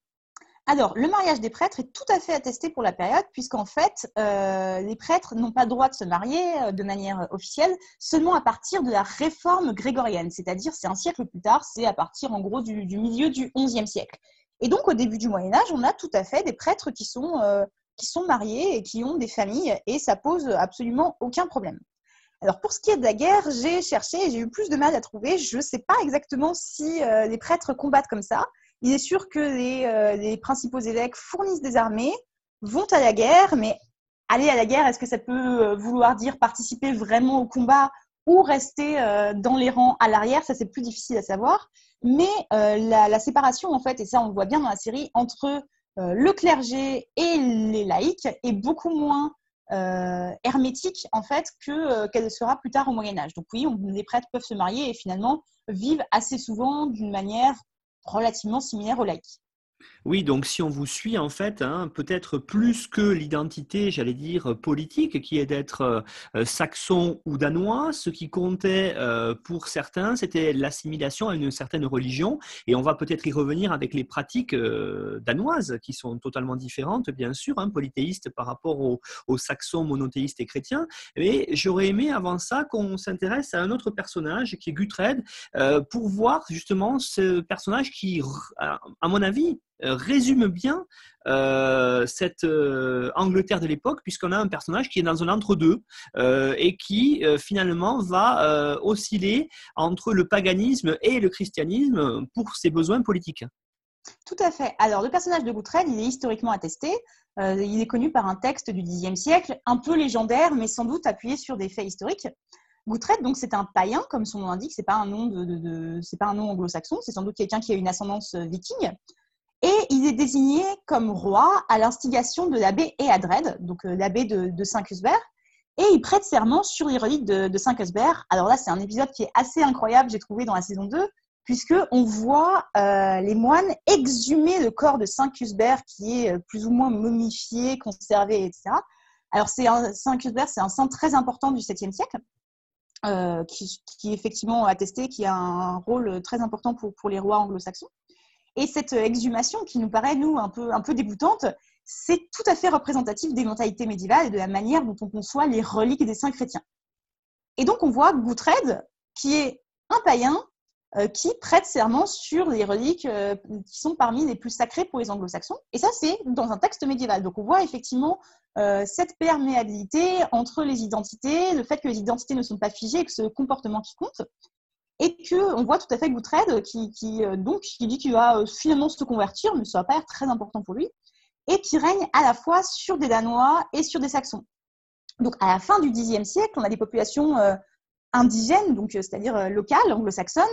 Alors, le mariage des prêtres est tout à fait attesté pour la période, puisqu'en fait, euh, les prêtres n'ont pas le droit de se marier euh, de manière officielle seulement à partir de la réforme grégorienne, c'est-à-dire c'est un siècle plus tard, c'est à partir en gros du, milieu du XIe siècle. Et donc, au début du Moyen Âge, on a tout à fait des prêtres qui sont, euh, qui sont mariés et qui ont des familles, et ça pose absolument aucun problème. Alors pour ce qui est de la guerre, j'ai cherché j'ai eu plus de mal à trouver. Je ne sais pas exactement si les prêtres combattent comme ça. Il est sûr que euh, les, principaux évêques fournissent des armées, vont à la guerre, mais aller à la guerre, est-ce que ça peut euh, vouloir dire participer vraiment au combat ou rester euh, dans les rangs à l'arrière? Ça, c'est plus difficile à savoir. Mais la, séparation, en fait, et ça, on le voit bien dans la série, entre le clergé et les laïcs est beaucoup moins hermétique, en fait, que qu'elle sera plus tard au Moyen Âge. Donc oui, les prêtres peuvent se marier et finalement vivent assez souvent d'une manière relativement similaire aux laïcs. Oui, donc si on vous suit, en fait, hein, peut-être plus que l'identité, j'allais dire, politique, qui est d'être euh, saxon ou danois, ce qui comptait euh, pour certains, c'était l'assimilation à une certaine religion. Et on va peut-être y revenir avec les pratiques euh, danoises, qui sont totalement différentes, bien sûr, hein, polythéistes par rapport aux, saxons monothéistes et chrétiens. Mais j'aurais aimé, avant ça, qu'on s'intéresse à un autre personnage, qui est Gutred, pour voir justement ce personnage qui, à mon avis, résume bien euh, cette euh, Angleterre de l'époque, puisqu'on a un personnage qui est dans un entre-deux et qui finalement va osciller entre le paganisme et le christianisme pour ses besoins politiques. Tout à fait. Alors, le personnage de Goutrel, il est historiquement attesté. il est connu par un texte du Xe siècle, un peu légendaire, mais sans doute appuyé sur des faits historiques. Goutrette, donc, c'est un païen, comme son nom l'indique. C'est pas un nom de, pas un nom anglo-saxon. C'est sans doute quelqu'un qui a une ascendance viking. Et il est désigné comme roi à l'instigation de l'abbé Eadred, donc euh, l'abbé de, Saint-Cusbert, et il prête serment sur les reliques de, Saint-Cusbert. Alors là, c'est un épisode qui est assez incroyable, j'ai trouvé dans la saison 2, puisqu'on voit euh, les moines exhumer le corps de Saint-Cusbert qui est euh, plus ou moins momifié, conservé, etc. Alors Saint-Cusbert, c'est un saint très important du 7e siècle, qui, qui, est effectivement attesté, qui a un rôle très important pour, pour les rois anglo-saxons. Et cette exhumation qui nous paraît, nous, un peu, un dégoûtante, c'est tout à fait représentatif des mentalités médiévales et de la manière dont on conçoit les reliques des saints chrétiens. Et donc, on voit Goutred, qui est un païen euh, qui prête serment sur les reliques euh, qui sont parmi les plus sacrées pour les anglo-saxons. Et ça, c'est dans un texte médiéval. Donc, on voit effectivement euh, cette perméabilité entre les identités, le fait que les identités ne sont pas figées et que ce comportement qui compte et qu'on voit tout à fait Goutred qui, qui, euh, donc, qui dit qu'il va euh, finalement se convertir, mais ça va pas être très important pour lui, et qui règne à la fois sur des Danois et sur des Saxons. Donc à la fin du Xe siècle, on a des populations euh, indigènes, donc c'est-à-dire locales, anglo-saxonnes,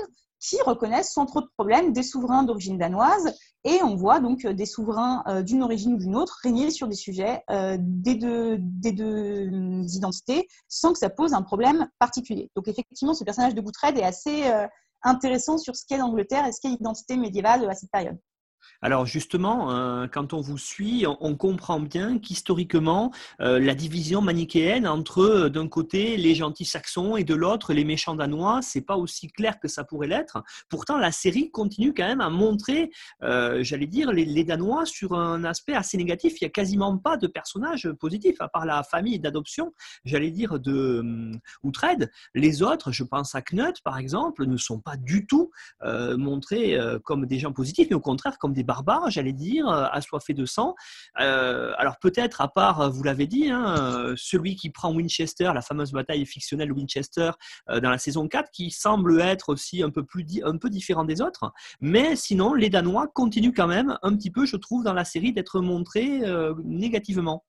qui reconnaissent sans trop de problèmes des souverains d'origine danoise. Et on voit donc des souverains d'une origine ou d'une autre régner sur des sujets des, deux, des deux identités sans que ça pose un problème particulier. Donc effectivement, ce personnage de Goutred est assez intéressant sur ce qu'est l'Angleterre et ce qu'est l'identité médiévale à cette période. Alors justement, euh, quand on vous suit, on, comprend bien qu'historiquement, euh, la division manichéenne entre euh, d'un côté les gentils saxons et de l'autre les méchants danois, c'est pas aussi clair que ça pourrait l'être. Pourtant, la série continue quand même à montrer, j'allais dire, les, Danois sur un aspect assez négatif. Il n'y a quasiment pas de personnages positifs, à part la famille d'adoption, j'allais dire, de Outred. Les autres, je pense à Knut par exemple, ne sont pas du tout montrés comme des gens positifs, mais au contraire comme des barbares, j'allais dire, euh, assoiffés de sang. Euh, alors peut-être, à part, euh, vous l'avez dit, hein, celui qui prend Winchester, la fameuse bataille fictionnelle Winchester dans la saison 4, qui semble être aussi un peu, plus, un peu différent des autres. Mais sinon, les Danois continuent quand même un petit peu, je trouve, dans la série d'être montrés négativement.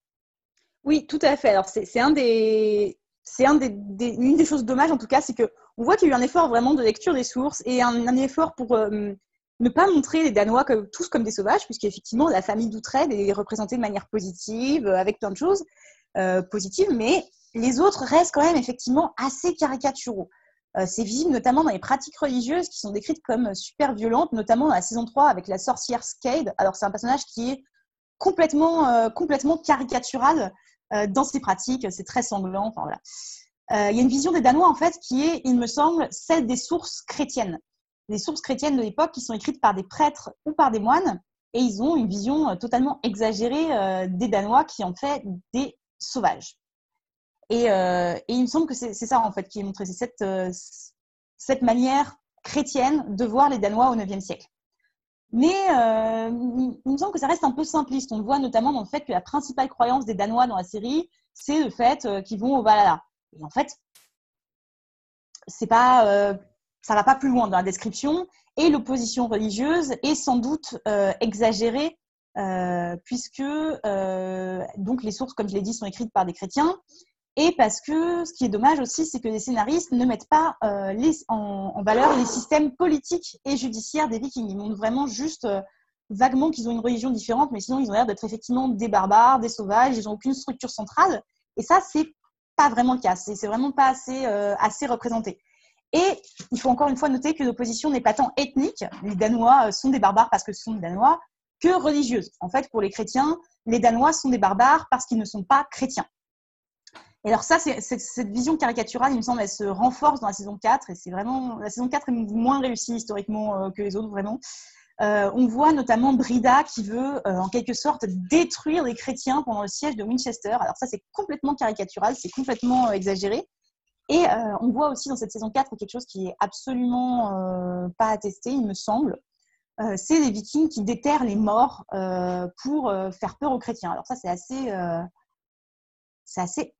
Oui, tout à fait. Alors c'est un des, c'est un des, une des choses dommages en tout cas, c'est que on voit qu'il y a eu un effort vraiment de lecture des sources et un, effort pour ne pas montrer les Danois tous comme des sauvages, puisqu'effectivement, la famille d'Outrède est représentée de manière positive, euh, avec plein de choses euh, positives, mais les autres restent quand même effectivement assez caricaturaux. Euh, c'est visible notamment dans les pratiques religieuses qui sont décrites comme super violentes, notamment dans la saison 3 avec la sorcière Skade. Alors, c'est un personnage qui est complètement, complètement caricatural dans ses pratiques, c'est très sanglant. Enfin, voilà. Il y a une vision des Danois, en fait, qui est, il me semble, celle des sources chrétiennes des sources chrétiennes de l'époque qui sont écrites par des prêtres ou par des moines, et ils ont une vision euh, totalement exagérée euh, des Danois qui en fait des sauvages. Euh, et, il me semble que c'est ça en fait qui est montré, c'est cette, cette manière chrétienne de voir les Danois au IXe siècle. Mais il me semble que ça reste un peu simpliste. On le voit notamment dans le fait que la principale croyance des Danois dans la série, c'est le fait qu'ils vont au Valhalla. Et en fait, c'est pas ça va pas plus loin dans la description. Et l'opposition religieuse est sans doute euh, exagérée, euh, puisque euh, donc les sources, comme je l'ai dit, sont écrites par des chrétiens. Et parce que ce qui est dommage aussi, c'est que les scénaristes ne mettent pas en, valeur les systèmes politiques et judiciaires des Vikings. Ils montrent vraiment juste vaguement qu'ils ont une religion différente, mais sinon ils ont l'air d'être effectivement des barbares, des sauvages. Ils n'ont aucune structure centrale. Et ça, c'est pas vraiment le cas. C'est vraiment pas assez, assez représenté. Et il faut encore une fois noter que l'opposition n'est pas tant ethnique. Les Danois euh, sont des barbares parce que ce sont des Danois, que religieuse. En fait, pour les chrétiens, les Danois sont des barbares parce qu'ils ne sont pas chrétiens. Et alors ça, cette vision caricaturale, il me semble, elle se renforce dans la saison 4, et c'est vraiment, la saison 4 est moins réussie historiquement euh, que les autres, vraiment. Euh, on voit notamment Brida qui veut, en quelque sorte, détruire les chrétiens pendant le siège de Winchester. Alors ça, c'est complètement caricatural, c'est complètement exagéré. Et on voit aussi dans cette saison 4 quelque chose qui est absolument pas attesté, il me semble. c'est les vikings qui déterrent les morts pour faire peur aux chrétiens. Alors ça, c'est assez, assez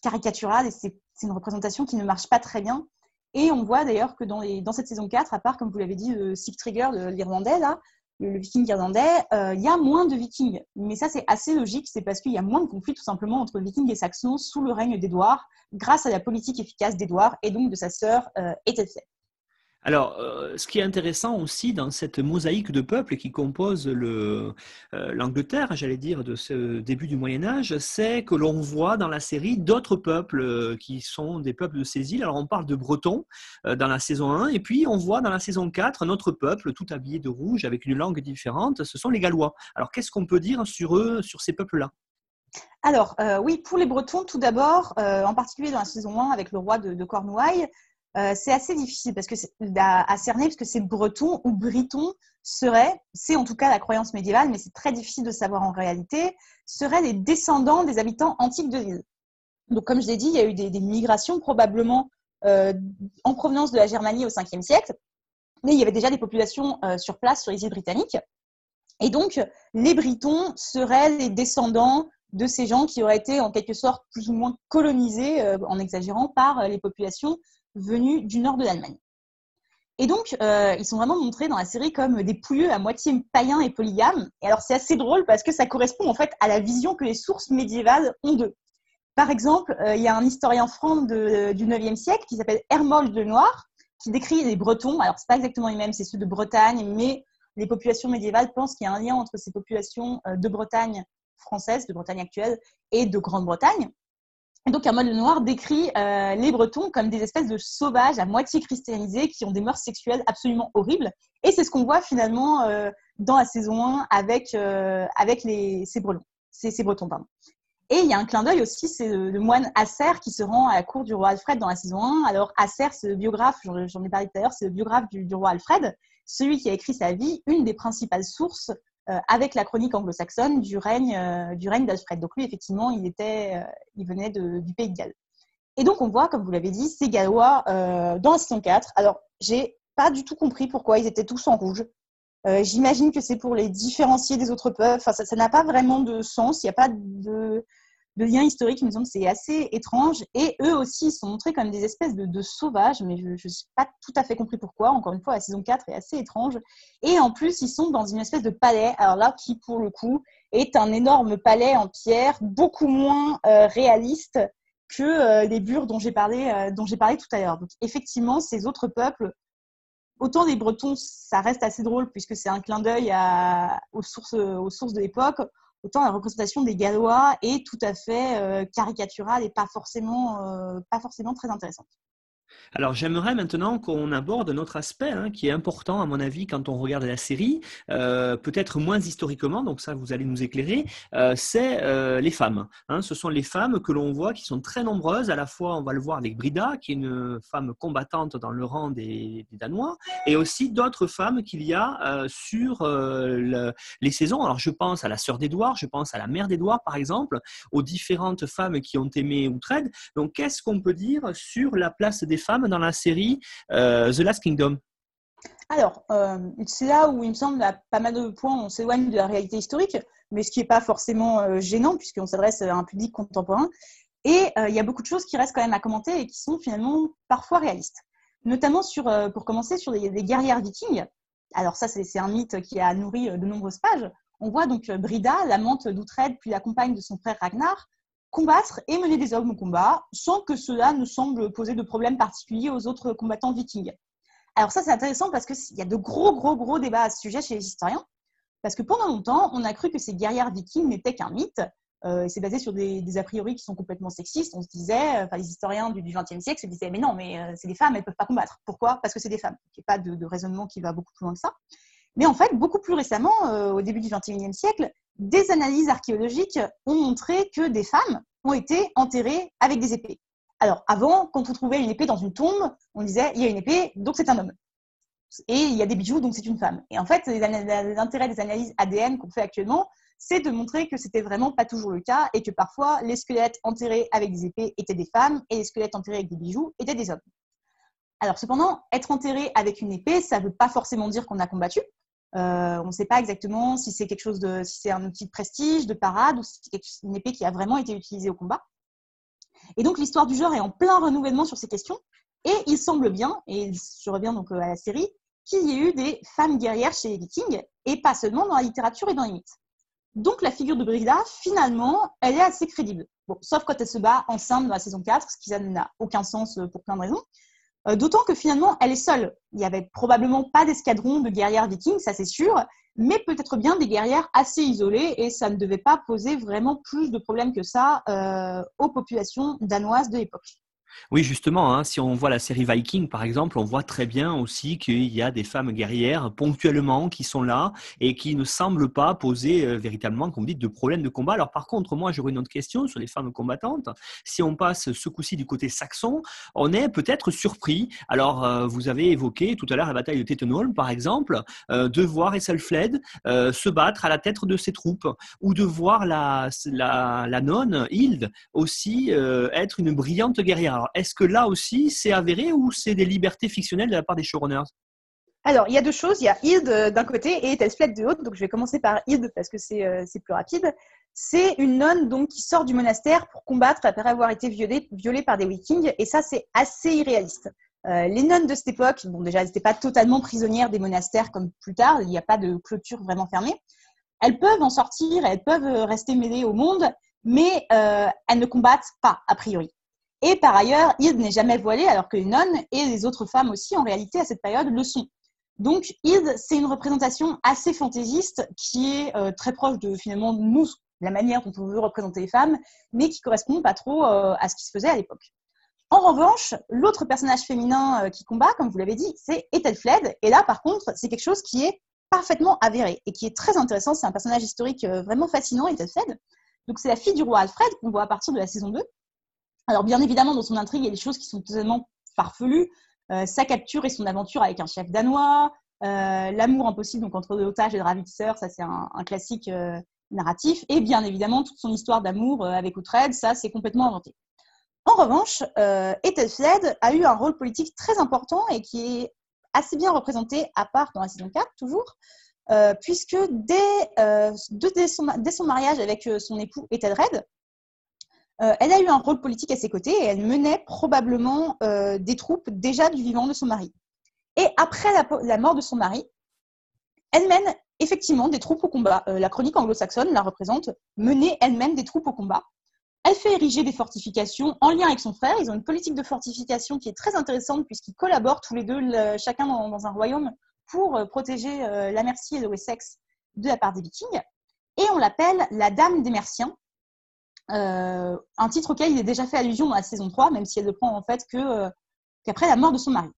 caricatural et c'est une représentation qui ne marche pas très bien. Et on voit d'ailleurs que dans, les, dans, cette saison 4, à part, comme vous l'avez dit, Sieg Trigger l'Irlandais, là, le, viking irlandais, euh, il y a moins de vikings. Mais ça, c'est assez logique, c'est parce qu'il y a moins de conflits tout simplement entre vikings et saxons sous le règne d'Édouard, grâce à la politique efficace d'Édouard et donc de sa sœur euh, alors, euh, ce qui est intéressant aussi dans cette mosaïque de peuples qui compose euh, l'Angleterre, j'allais dire, de ce début du Moyen Âge, c'est que l'on voit dans la série d'autres peuples euh, qui sont des peuples de ces îles. Alors, on parle de Bretons dans la saison 1, et puis on voit dans la saison 4 un autre peuple, tout habillé de rouge, avec une langue différente, ce sont les Gallois. Alors, qu'est-ce qu'on peut dire sur eux, sur ces peuples-là? Alors, oui, pour les Bretons, tout d'abord, en particulier dans la saison 1 avec le roi de Cornouailles, euh, c'est assez difficile parce que à, cerner parce que c'est breton ou briton serait, c'est en tout cas la croyance médiévale, mais c'est très difficile de savoir en réalité, seraient les descendants des habitants antiques de l'île. Donc, comme je l'ai dit, il y a eu des, migrations probablement euh, en provenance de la Germanie au 5e siècle, mais il y avait déjà des populations euh, sur place sur les îles britanniques. Et donc, les Britons seraient les descendants de ces gens qui auraient été en quelque sorte plus ou moins colonisés, en exagérant, par les populations venus du nord de l'Allemagne. Et donc, euh, ils sont vraiment montrés dans la série comme des pouilleux à moitié païens et polygames. Et alors, c'est assez drôle parce que ça correspond en fait à la vision que les sources médiévales ont d'eux. Par exemple, euh, il y a un historien franc du 9e siècle qui s'appelle Hermold de Noir, qui décrit les Bretons. Alors, c'est pas exactement les mêmes, c'est ceux de Bretagne, mais les populations médiévales pensent qu'il y a un lien entre ces populations euh, de Bretagne française, de Bretagne actuelle, et de Grande-Bretagne. Donc, mode Noir décrit euh, les Bretons comme des espèces de sauvages à moitié christianisés qui ont des mœurs sexuelles absolument horribles. Et c'est ce qu'on voit finalement euh, dans la saison 1 avec, euh, avec ces, Bretons, ces, Bretons. Pardon. Et il y a un clin d'œil aussi, c'est le moine Acer qui se rend à la cour du roi Alfred dans la saison 1. Alors, Acer, c'est le biographe, j'en ai parlé tout à l'heure, c'est le biographe du, roi Alfred, celui qui a écrit sa vie, une des principales sources avec la chronique anglo-saxonne du règne, euh, du règne d'Alfred. Donc lui, effectivement, il, était, euh, il venait du pays de Galles. Et donc, on voit, comme vous l'avez dit, ces Gallois dans la saison 4. Alors, j'ai pas du tout compris pourquoi ils étaient tous en rouge. J'imagine que c'est pour les différencier des autres peuples. Enfin, ça n'a pas vraiment de sens. Il n'y a pas de, de lien historique, il me semble, c'est assez étrange. Et eux aussi, ils sont montrés comme des espèces de, sauvages, mais je n'ai pas tout à fait compris pourquoi. Encore une fois, la saison 4 est assez étrange. Et en plus, ils sont dans une espèce de palais, alors là, qui pour le coup est un énorme palais en pierre, beaucoup moins euh, réaliste que euh, les bures dont j'ai parlé, euh, parlé tout à l'heure. Donc effectivement, ces autres peuples, autant les Bretons, ça reste assez drôle puisque c'est un clin d'œil aux sources, aux sources de l'époque autant la représentation des Gallois est tout à fait euh, caricaturale et pas forcément, euh, pas forcément très intéressante. Alors j'aimerais maintenant qu'on aborde un autre aspect hein, qui est important à mon avis quand on regarde la série, euh, peut-être moins historiquement, donc ça vous allez nous éclairer, euh, c'est euh, les femmes. Hein. ce sont les femmes que l'on voit qui sont très nombreuses, à la fois on va le voir avec Brida, qui est une femme combattante dans le rang des, Danois, et aussi d'autres femmes qu'il y a sur les saisons. Alors je pense à la sœur d'Édouard, je pense à la mère d'Édouard par exemple, aux différentes femmes qui ont aimé Outrade. Donc qu'est-ce qu'on peut dire sur la place des femmes dans la série euh, The Last Kingdom alors, euh, c'est là où il me semble, à pas mal de points, on s'éloigne de la réalité historique, mais ce qui n'est pas forcément euh, gênant, puisqu'on s'adresse à un public contemporain. Et il y a beaucoup de choses qui restent quand même à commenter et qui sont finalement parfois réalistes. Notamment, sur, pour commencer, sur les, guerrières vikings. Alors ça, c'est un mythe qui a nourri de nombreuses pages. On voit donc Brida, l'amante d'Outred, puis la compagne de son frère Ragnar, combattre et mener des hommes au combat sans que cela ne semble poser de problème particulier aux autres combattants vikings. Alors ça, c'est intéressant parce qu'il y a de gros, gros, gros débats à ce sujet chez les historiens. Parce que pendant longtemps, on a cru que ces guerrières vikings n'étaient qu'un mythe. Euh, c'est basé sur des, a priori qui sont complètement sexistes. On se disait, enfin, les historiens du XXe siècle se disaient, mais non, mais euh, c'est des femmes, elles ne peuvent pas combattre. Pourquoi? Parce que c'est des femmes. Il n'y a pas de, raisonnement qui va beaucoup plus loin que ça. Mais en fait, beaucoup plus récemment, au début du XXIe siècle, des analyses archéologiques ont montré que des femmes ont été enterrées avec des épées. Alors, avant, quand on trouvait une épée dans une tombe, on disait il y a une épée, donc c'est un homme. Et il y a des bijoux, donc c'est une femme. Et en fait, l'intérêt des analyses ADN qu'on fait actuellement, c'est de montrer que c'était vraiment pas toujours le cas et que parfois les squelettes enterrés avec des épées étaient des femmes et les squelettes enterrés avec des bijoux étaient des hommes. Alors cependant, être enterré avec une épée, ça ne veut pas forcément dire qu'on a combattu. Euh, on ne sait pas exactement si c'est quelque chose de, si c'est un outil de prestige, de parade, ou si c'est une épée qui a vraiment été utilisée au combat. Et donc l'histoire du genre est en plein renouvellement sur ces questions. Et il semble bien, et je reviens donc euh, à la série, qu'il y ait eu des femmes guerrières chez les Vikings, et pas seulement dans la littérature et dans les mythes. Donc la figure de Brigda, finalement, elle est assez crédible. Bon, sauf quand elle se bat enceinte dans la saison 4, ce qui n'a aucun sens euh, pour plein de raisons. Euh, d'autant que finalement, elle est seule. Il n'y avait probablement pas d'escadron de guerrières vikings, ça c'est sûr, mais peut-être bien des guerrières assez isolées et ça ne devait pas poser vraiment plus de problèmes que ça euh, aux populations danoises de l'époque. Oui, justement, hein, si on voit la série Viking, par exemple, on voit très bien aussi qu'il y a des femmes guerrières ponctuellement qui sont là et qui ne semblent pas poser euh, véritablement, comme vous dites, de problèmes de combat. Alors par contre, moi, j'aurais une autre question sur les femmes combattantes. Si on passe ce coup-ci du côté saxon, on est peut-être surpris. Alors, euh, vous avez évoqué tout à l'heure la bataille de Tettenholm, par exemple, euh, de voir Esselfled se battre à la tête de ses troupes ou de voir la nonne, Hilde, aussi être une brillante guerrière est-ce que là aussi, c'est avéré ou c'est des libertés fictionnelles de la part des showrunners? Alors, il y a deux choses. Il y a Hilde euh, d'un côté et Telfled de l'autre. Donc, je vais commencer par Hilde parce que euh, c'est plus rapide. C'est une nonne donc, qui sort du monastère pour combattre après avoir été violée, violée par des Vikings. Et ça, c'est assez irréaliste. Euh, les nonnes de cette époque, bon, déjà, elles n'étaient pas totalement prisonnières des monastères comme plus tard. Il n'y a pas de clôture vraiment fermée. Elles peuvent en sortir, elles peuvent rester mêlées au monde, mais elles ne combattent pas, a priori. Et par ailleurs, Hilde n'est jamais voilée, alors que les nonnes et les autres femmes aussi, en réalité, à cette période, le sont. Donc, Hilde, c'est une représentation assez fantaisiste qui est euh, très proche de finalement nous, la manière dont on veut représenter les femmes, mais qui correspond pas trop euh, à ce qui se faisait à l'époque. En revanche, l'autre personnage féminin euh, qui combat, comme vous l'avez dit, c'est Ethelfled. Et là, par contre, c'est quelque chose qui est parfaitement avéré et qui est très intéressant. C'est un personnage historique vraiment fascinant, Ethelfled. Donc, c'est la fille du roi Alfred qu'on voit à partir de la saison 2. Alors, bien évidemment, dans son intrigue, il y a des choses qui sont totalement farfelues. Euh, sa capture et son aventure avec un chef danois, euh, l'amour impossible donc entre otages et Ravitser, ça c'est un, classique euh, narratif, et bien évidemment toute son histoire d'amour avec Uhtred, ça c'est complètement inventé. En revanche, Ethelfled a eu un rôle politique très important et qui est assez bien représenté, à part dans la saison 4 toujours, puisque dès, dès, son, dès, son, mariage avec son époux Ethelred, euh, elle a eu un rôle politique à ses côtés et elle menait probablement euh, des troupes déjà du vivant de son mari. Et après la, mort de son mari, elle mène effectivement des troupes au combat. Euh, la chronique anglo-saxonne la représente, mener elle-même des troupes au combat. Elle fait ériger des fortifications en lien avec son frère. Ils ont une politique de fortification qui est très intéressante puisqu'ils collaborent tous les deux, chacun dans, un royaume, pour protéger la Mercie et le Wessex de la part des Vikings. Et on l'appelle la Dame des Merciens euh, un titre auquel il est déjà fait allusion dans la saison 3, même si elle ne prend en fait que euh, qu'après la mort de son mari.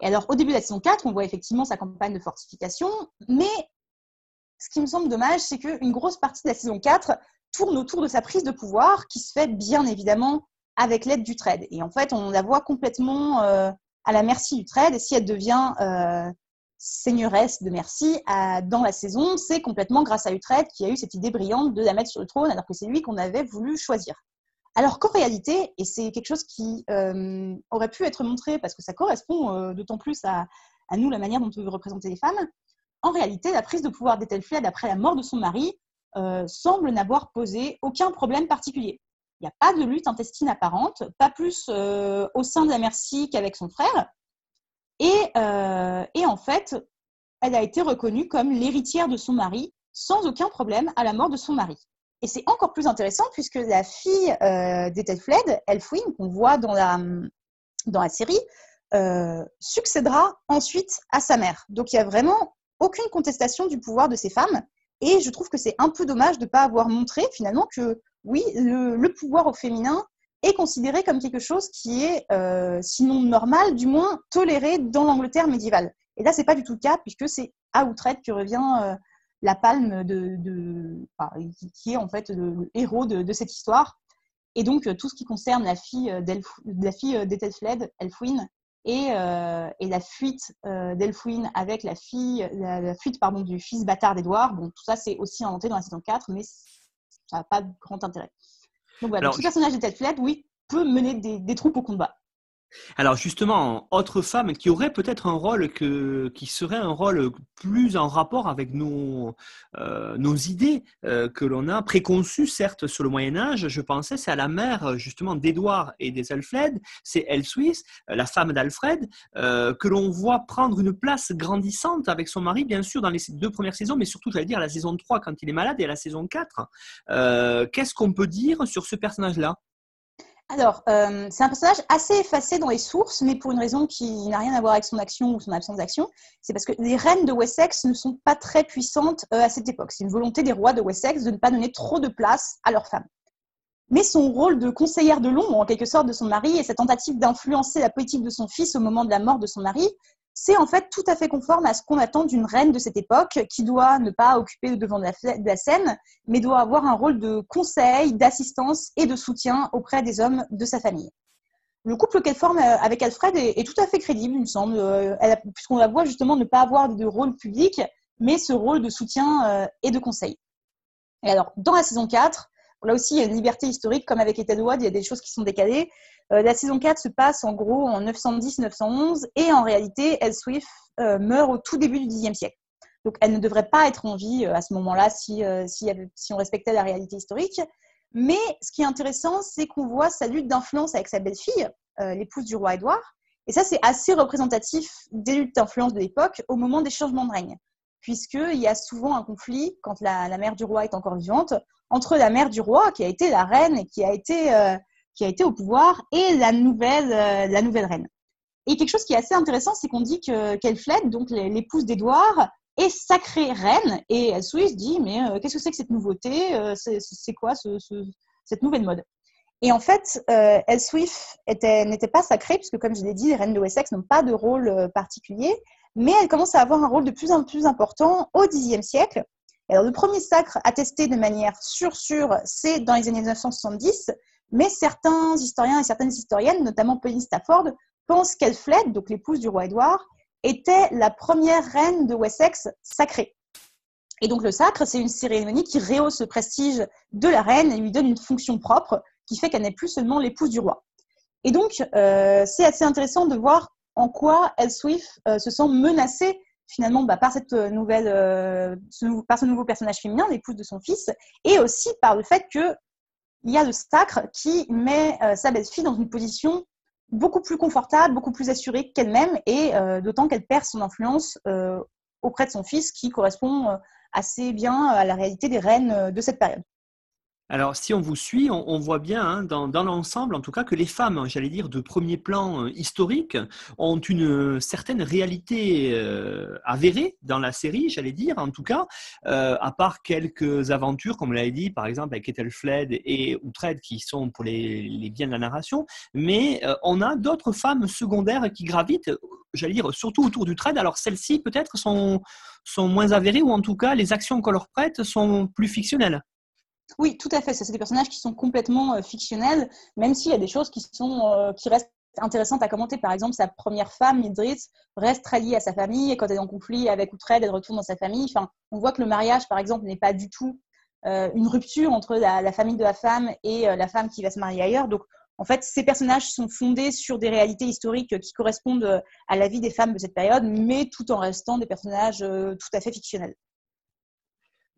Et alors, au début de la saison 4, on voit effectivement sa campagne de fortification, mais ce qui me semble dommage, c'est qu'une grosse partie de la saison 4 tourne autour de sa prise de pouvoir, qui se fait bien évidemment avec l'aide du trade. Et en fait, on la voit complètement euh, à la merci du trade, et si elle devient seigneuresse de Merci dans la saison, c'est complètement grâce à Utrecht qui a eu cette idée brillante de la mettre sur le trône alors que c'est lui qu'on avait voulu choisir. Alors qu'en réalité, et c'est quelque chose qui euh, aurait pu être montré parce que ça correspond euh, d'autant plus à, nous, la manière dont on veut représenter les femmes, en réalité, la prise de pouvoir d'Ethelflaed après la mort de son mari euh, semble n'avoir posé aucun problème particulier. Il n'y a pas de lutte intestine apparente, pas plus au sein de la Merci qu'avec son frère, euh, et, en fait, elle a été reconnue comme l'héritière de son mari sans aucun problème à la mort de son mari. Et c'est encore plus intéressant puisque la fille euh, d'Ethelfled, Elfwin, qu'on voit dans la, dans la série, euh, succédera ensuite à sa mère. Donc il n'y a vraiment aucune contestation du pouvoir de ces femmes. Et je trouve que c'est un peu dommage de ne pas avoir montré finalement que oui, le pouvoir au féminin est considéré comme quelque chose qui est, euh, sinon normal, du moins toléré dans l'Angleterre médiévale. Et là, c'est pas du tout le cas, puisque c'est à Outrette que revient la palme de, qui est en fait le, héros de, cette histoire. Et donc, tout ce qui concerne la fille d'Ethelfled, Elfwin, et, et, la fuite d'Elfwin avec la fille, la, fuite pardon, du fils bâtard d'Edouard, bon, tout ça c'est aussi inventé dans la saison 4, mais ça n'a pas de grand intérêt. Donc voilà, ce personnage d'Ethelfled, oui, peut mener des troupes au combat. Alors justement, autre femme qui aurait peut-être un rôle qui serait un rôle plus en rapport avec nos, euh, idées euh, que l'on a préconçues, certes, sur le Moyen Âge, je pensais, c'est à la mère justement d'Édouard et des Elfled, c'est Elswith, euh, la femme d'Alfred, que l'on voit prendre une place grandissante avec son mari, bien sûr, dans les deux premières saisons, mais surtout, j'allais dire, à la saison 3 quand il est malade et à la saison 4. Qu'est-ce qu'on peut dire sur ce personnage-là? Alors, euh, c'est un personnage assez effacé dans les sources, mais pour une raison qui n'a rien à voir avec son action ou son absence d'action. C'est parce que les reines de Wessex ne sont pas très puissantes euh, à cette époque. C'est une volonté des rois de Wessex de ne pas donner trop de place à leurs femmes. Mais son rôle de conseillère de l'ombre, en quelque sorte, de son mari et sa tentative d'influencer la politique de son fils au moment de la mort de son mari c'est en fait tout à fait conforme à ce qu'on attend d'une reine de cette époque qui doit ne pas occuper le devant de la, scène, mais doit avoir un rôle de conseil, d'assistance et de soutien auprès des hommes de sa famille. Le couple qu'elle forme euh, avec Alfred est, tout à fait crédible, il me semble, euh, puisqu'on la voit justement ne pas avoir de rôle public, mais ce rôle de soutien euh, et de conseil. Et alors, dans la saison 4, là aussi, il y a une liberté historique, comme avec Ethelwald, il y a des choses qui sont décalées. Euh, la saison 4 se passe en gros en 910-911 et en réalité, Elswith euh, meurt au tout début du Xe siècle. Donc elle ne devrait pas être en vie euh, à ce moment-là si, on respectait la réalité historique. Mais ce qui est intéressant, c'est qu'on voit sa lutte d'influence avec sa belle-fille, l'épouse du roi Édouard. Et ça, c'est assez représentatif des luttes d'influence de l'époque au moment des changements de règne. Puisqu'il y a souvent un conflit, quand la, mère du roi est encore vivante, entre la mère du roi, qui a été la reine et qui a été qui a été au pouvoir, et la nouvelle, euh, la nouvelle reine. Et quelque chose qui est assez intéressant, c'est qu'on dit que Kelfled, donc l'épouse d'Édouard, est sacrée reine. Et Elswith dit, mais euh, qu'est-ce que c'est que cette nouveauté euh, C'est quoi cette nouvelle mode? Et en fait, euh, Elswith n'était pas sacrée, puisque comme je l'ai dit, les reines de Wessex n'ont pas de rôle particulier, mais elle commence à avoir un rôle de plus en plus important au Xe siècle. Alors, le premier sacre attesté de manière sûre, sûre, c'est dans les années 1970, mais certains historiens et certaines historiennes, notamment Pauline Stafford, pensent qu'Elfled, donc l'épouse du roi Édouard, était la première reine de Wessex sacrée. Et donc le sacre, c'est une cérémonie qui rehausse le prestige de la reine et lui donne une fonction propre qui fait qu'elle n'est plus seulement l'épouse du roi. Et donc euh, c'est assez intéressant de voir en quoi Elswith euh, se sent menacée finalement bah, par, cette nouvelle, euh, par ce nouveau personnage féminin, l'épouse de son fils, et aussi par le fait que il y a le sacre qui met euh, sa belle-fille dans une position beaucoup plus confortable, beaucoup plus assurée qu'elle-même, et euh, d'autant qu'elle perd son influence euh, auprès de son fils, qui correspond assez bien à la réalité des reines de cette période. Alors, si on vous suit, on, voit bien hein, dans, l'ensemble, en tout cas, que les femmes, j'allais dire, de premier plan euh, historique, ont une certaine réalité euh, avérée dans la série, j'allais dire, en tout cas, euh, à part quelques aventures, comme l'avez dit, par exemple, avec Ethelfled et Uhtred, qui sont pour les, biens de la narration, mais on a d'autres femmes secondaires qui gravitent, j'allais dire, surtout autour du trade. Alors, celles-ci, peut-être, sont, sont moins avérées, ou en tout cas, les actions qu'on leur prête sont plus fictionnelles. Oui, tout à fait. C'est des personnages qui sont complètement euh, fictionnels, même s'il y a des choses qui, sont, euh, qui restent intéressantes à commenter. Par exemple, sa première femme, Idris, reste très liée à sa famille. Et quand elle est en conflit avec Outred, elle retourne dans sa famille. Enfin, on voit que le mariage, par exemple, n'est pas du tout euh, une rupture entre la, famille de la femme et la femme qui va se marier ailleurs. Donc, en fait, ces personnages sont fondés sur des réalités historiques qui correspondent à la vie des femmes de cette période, mais tout en restant des personnages tout à fait fictionnels.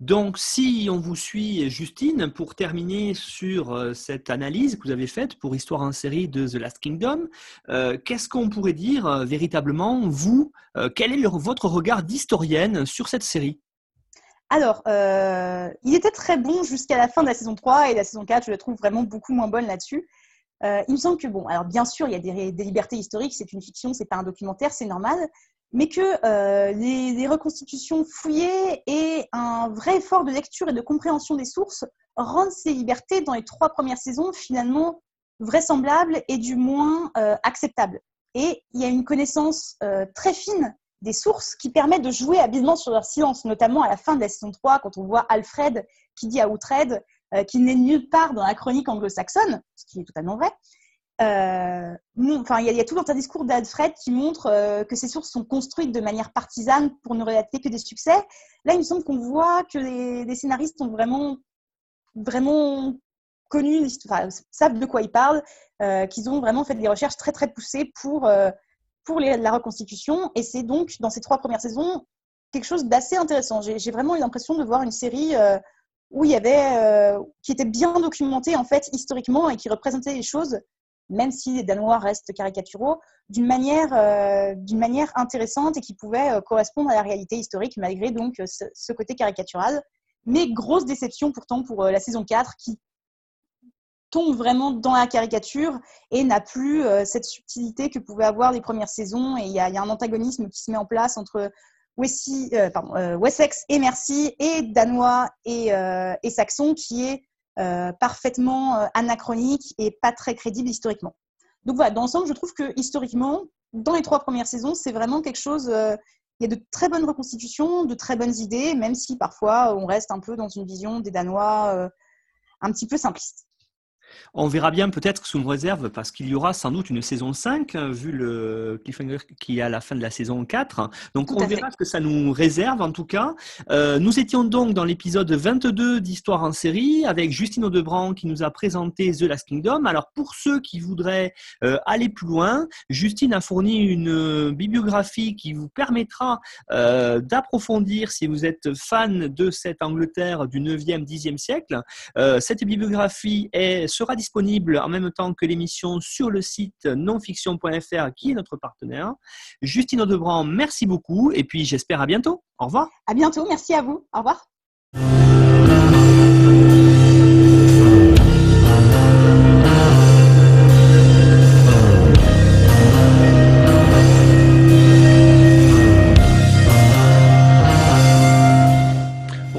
Donc, si on vous suit, Justine, pour terminer sur euh, cette analyse que vous avez faite pour Histoire en série de The Last Kingdom, euh, qu'est-ce qu'on pourrait dire euh, véritablement, vous, quel est votre regard d'historienne sur cette série? Alors, il était très bon jusqu'à la fin de la saison 3 et la saison 4, je le trouve vraiment beaucoup moins bonne là-dessus. il me semble que, bon, alors bien sûr, il y a des, des libertés historiques, c'est une fiction, c'est pas un documentaire, c'est normal, mais que euh, les, reconstitutions fouillées et un vrai effort de lecture et de compréhension des sources rendent ces libertés dans les trois premières saisons finalement vraisemblables et du moins euh, acceptables. Et il y a une connaissance euh, très fine des sources qui permettent de jouer habilement sur leur silence, notamment à la fin de la saison 3, quand on voit Alfred qui dit à Outred qu'il n'est nulle part dans la chronique anglo-saxonne, ce qui est totalement vrai. Euh, il y, a tout un discours d'Alfred qui montre euh, que ces sources sont construites de manière partisane pour ne relater que des succès. Là, il me semble qu'on voit que les, scénaristes ont vraiment, vraiment connu, enfin, savent de quoi ils parlent, qu'ils ont vraiment fait des recherches très très poussées pour pour la reconstitution. Et c'est donc, dans ces trois premières saisons, quelque chose d'assez intéressant. J'ai vraiment eu l'impression de voir une série euh, où il y avait, euh, qui était bien documentée en fait historiquement et qui représentait les choses, même si les Danois restent caricaturaux, d'une manière, euh, manière intéressante et qui pouvait correspondre à la réalité historique malgré donc ce, ce, côté caricatural. Mais grosse déception pourtant pour la saison 4 qui tombe vraiment dans la caricature et n'a plus euh, cette subtilité que pouvaient avoir les premières saisons. Et il y, a un antagonisme qui se met en place entre euh, euh, Wessex et Mercy et Danois et, et Saxon qui est parfaitement anachronique et pas très crédible historiquement. Donc voilà, dans l'ensemble, je trouve que historiquement, dans les trois premières saisons, c'est vraiment quelque chose. il y a de très bonnes reconstitutions, de très bonnes idées, même si parfois on reste un peu dans une vision des Danois un petit peu simpliste. On verra bien peut-être sous une réserve parce qu'il y aura sans doute une saison 5 hein, vu le cliffhanger qui est à la fin de la saison 4. Donc on verra ce que ça nous réserve en tout cas. Euh, nous étions donc dans l'épisode 22 d'Histoire en série avec Justine Audebranc qui nous a présenté The Last Kingdom. Alors pour ceux qui voudraient euh, aller plus loin, Justine a fourni une bibliographie qui vous permettra euh, d'approfondir si vous êtes fan de cette Angleterre du 9e, 10e siècle. cette bibliographie est disponible en même temps que l'émission sur le site nonfiction.fr qui est notre partenaire. Justine Audebrand, merci beaucoup et puis j'espère à bientôt. Au revoir. À bientôt, merci à vous. Au revoir.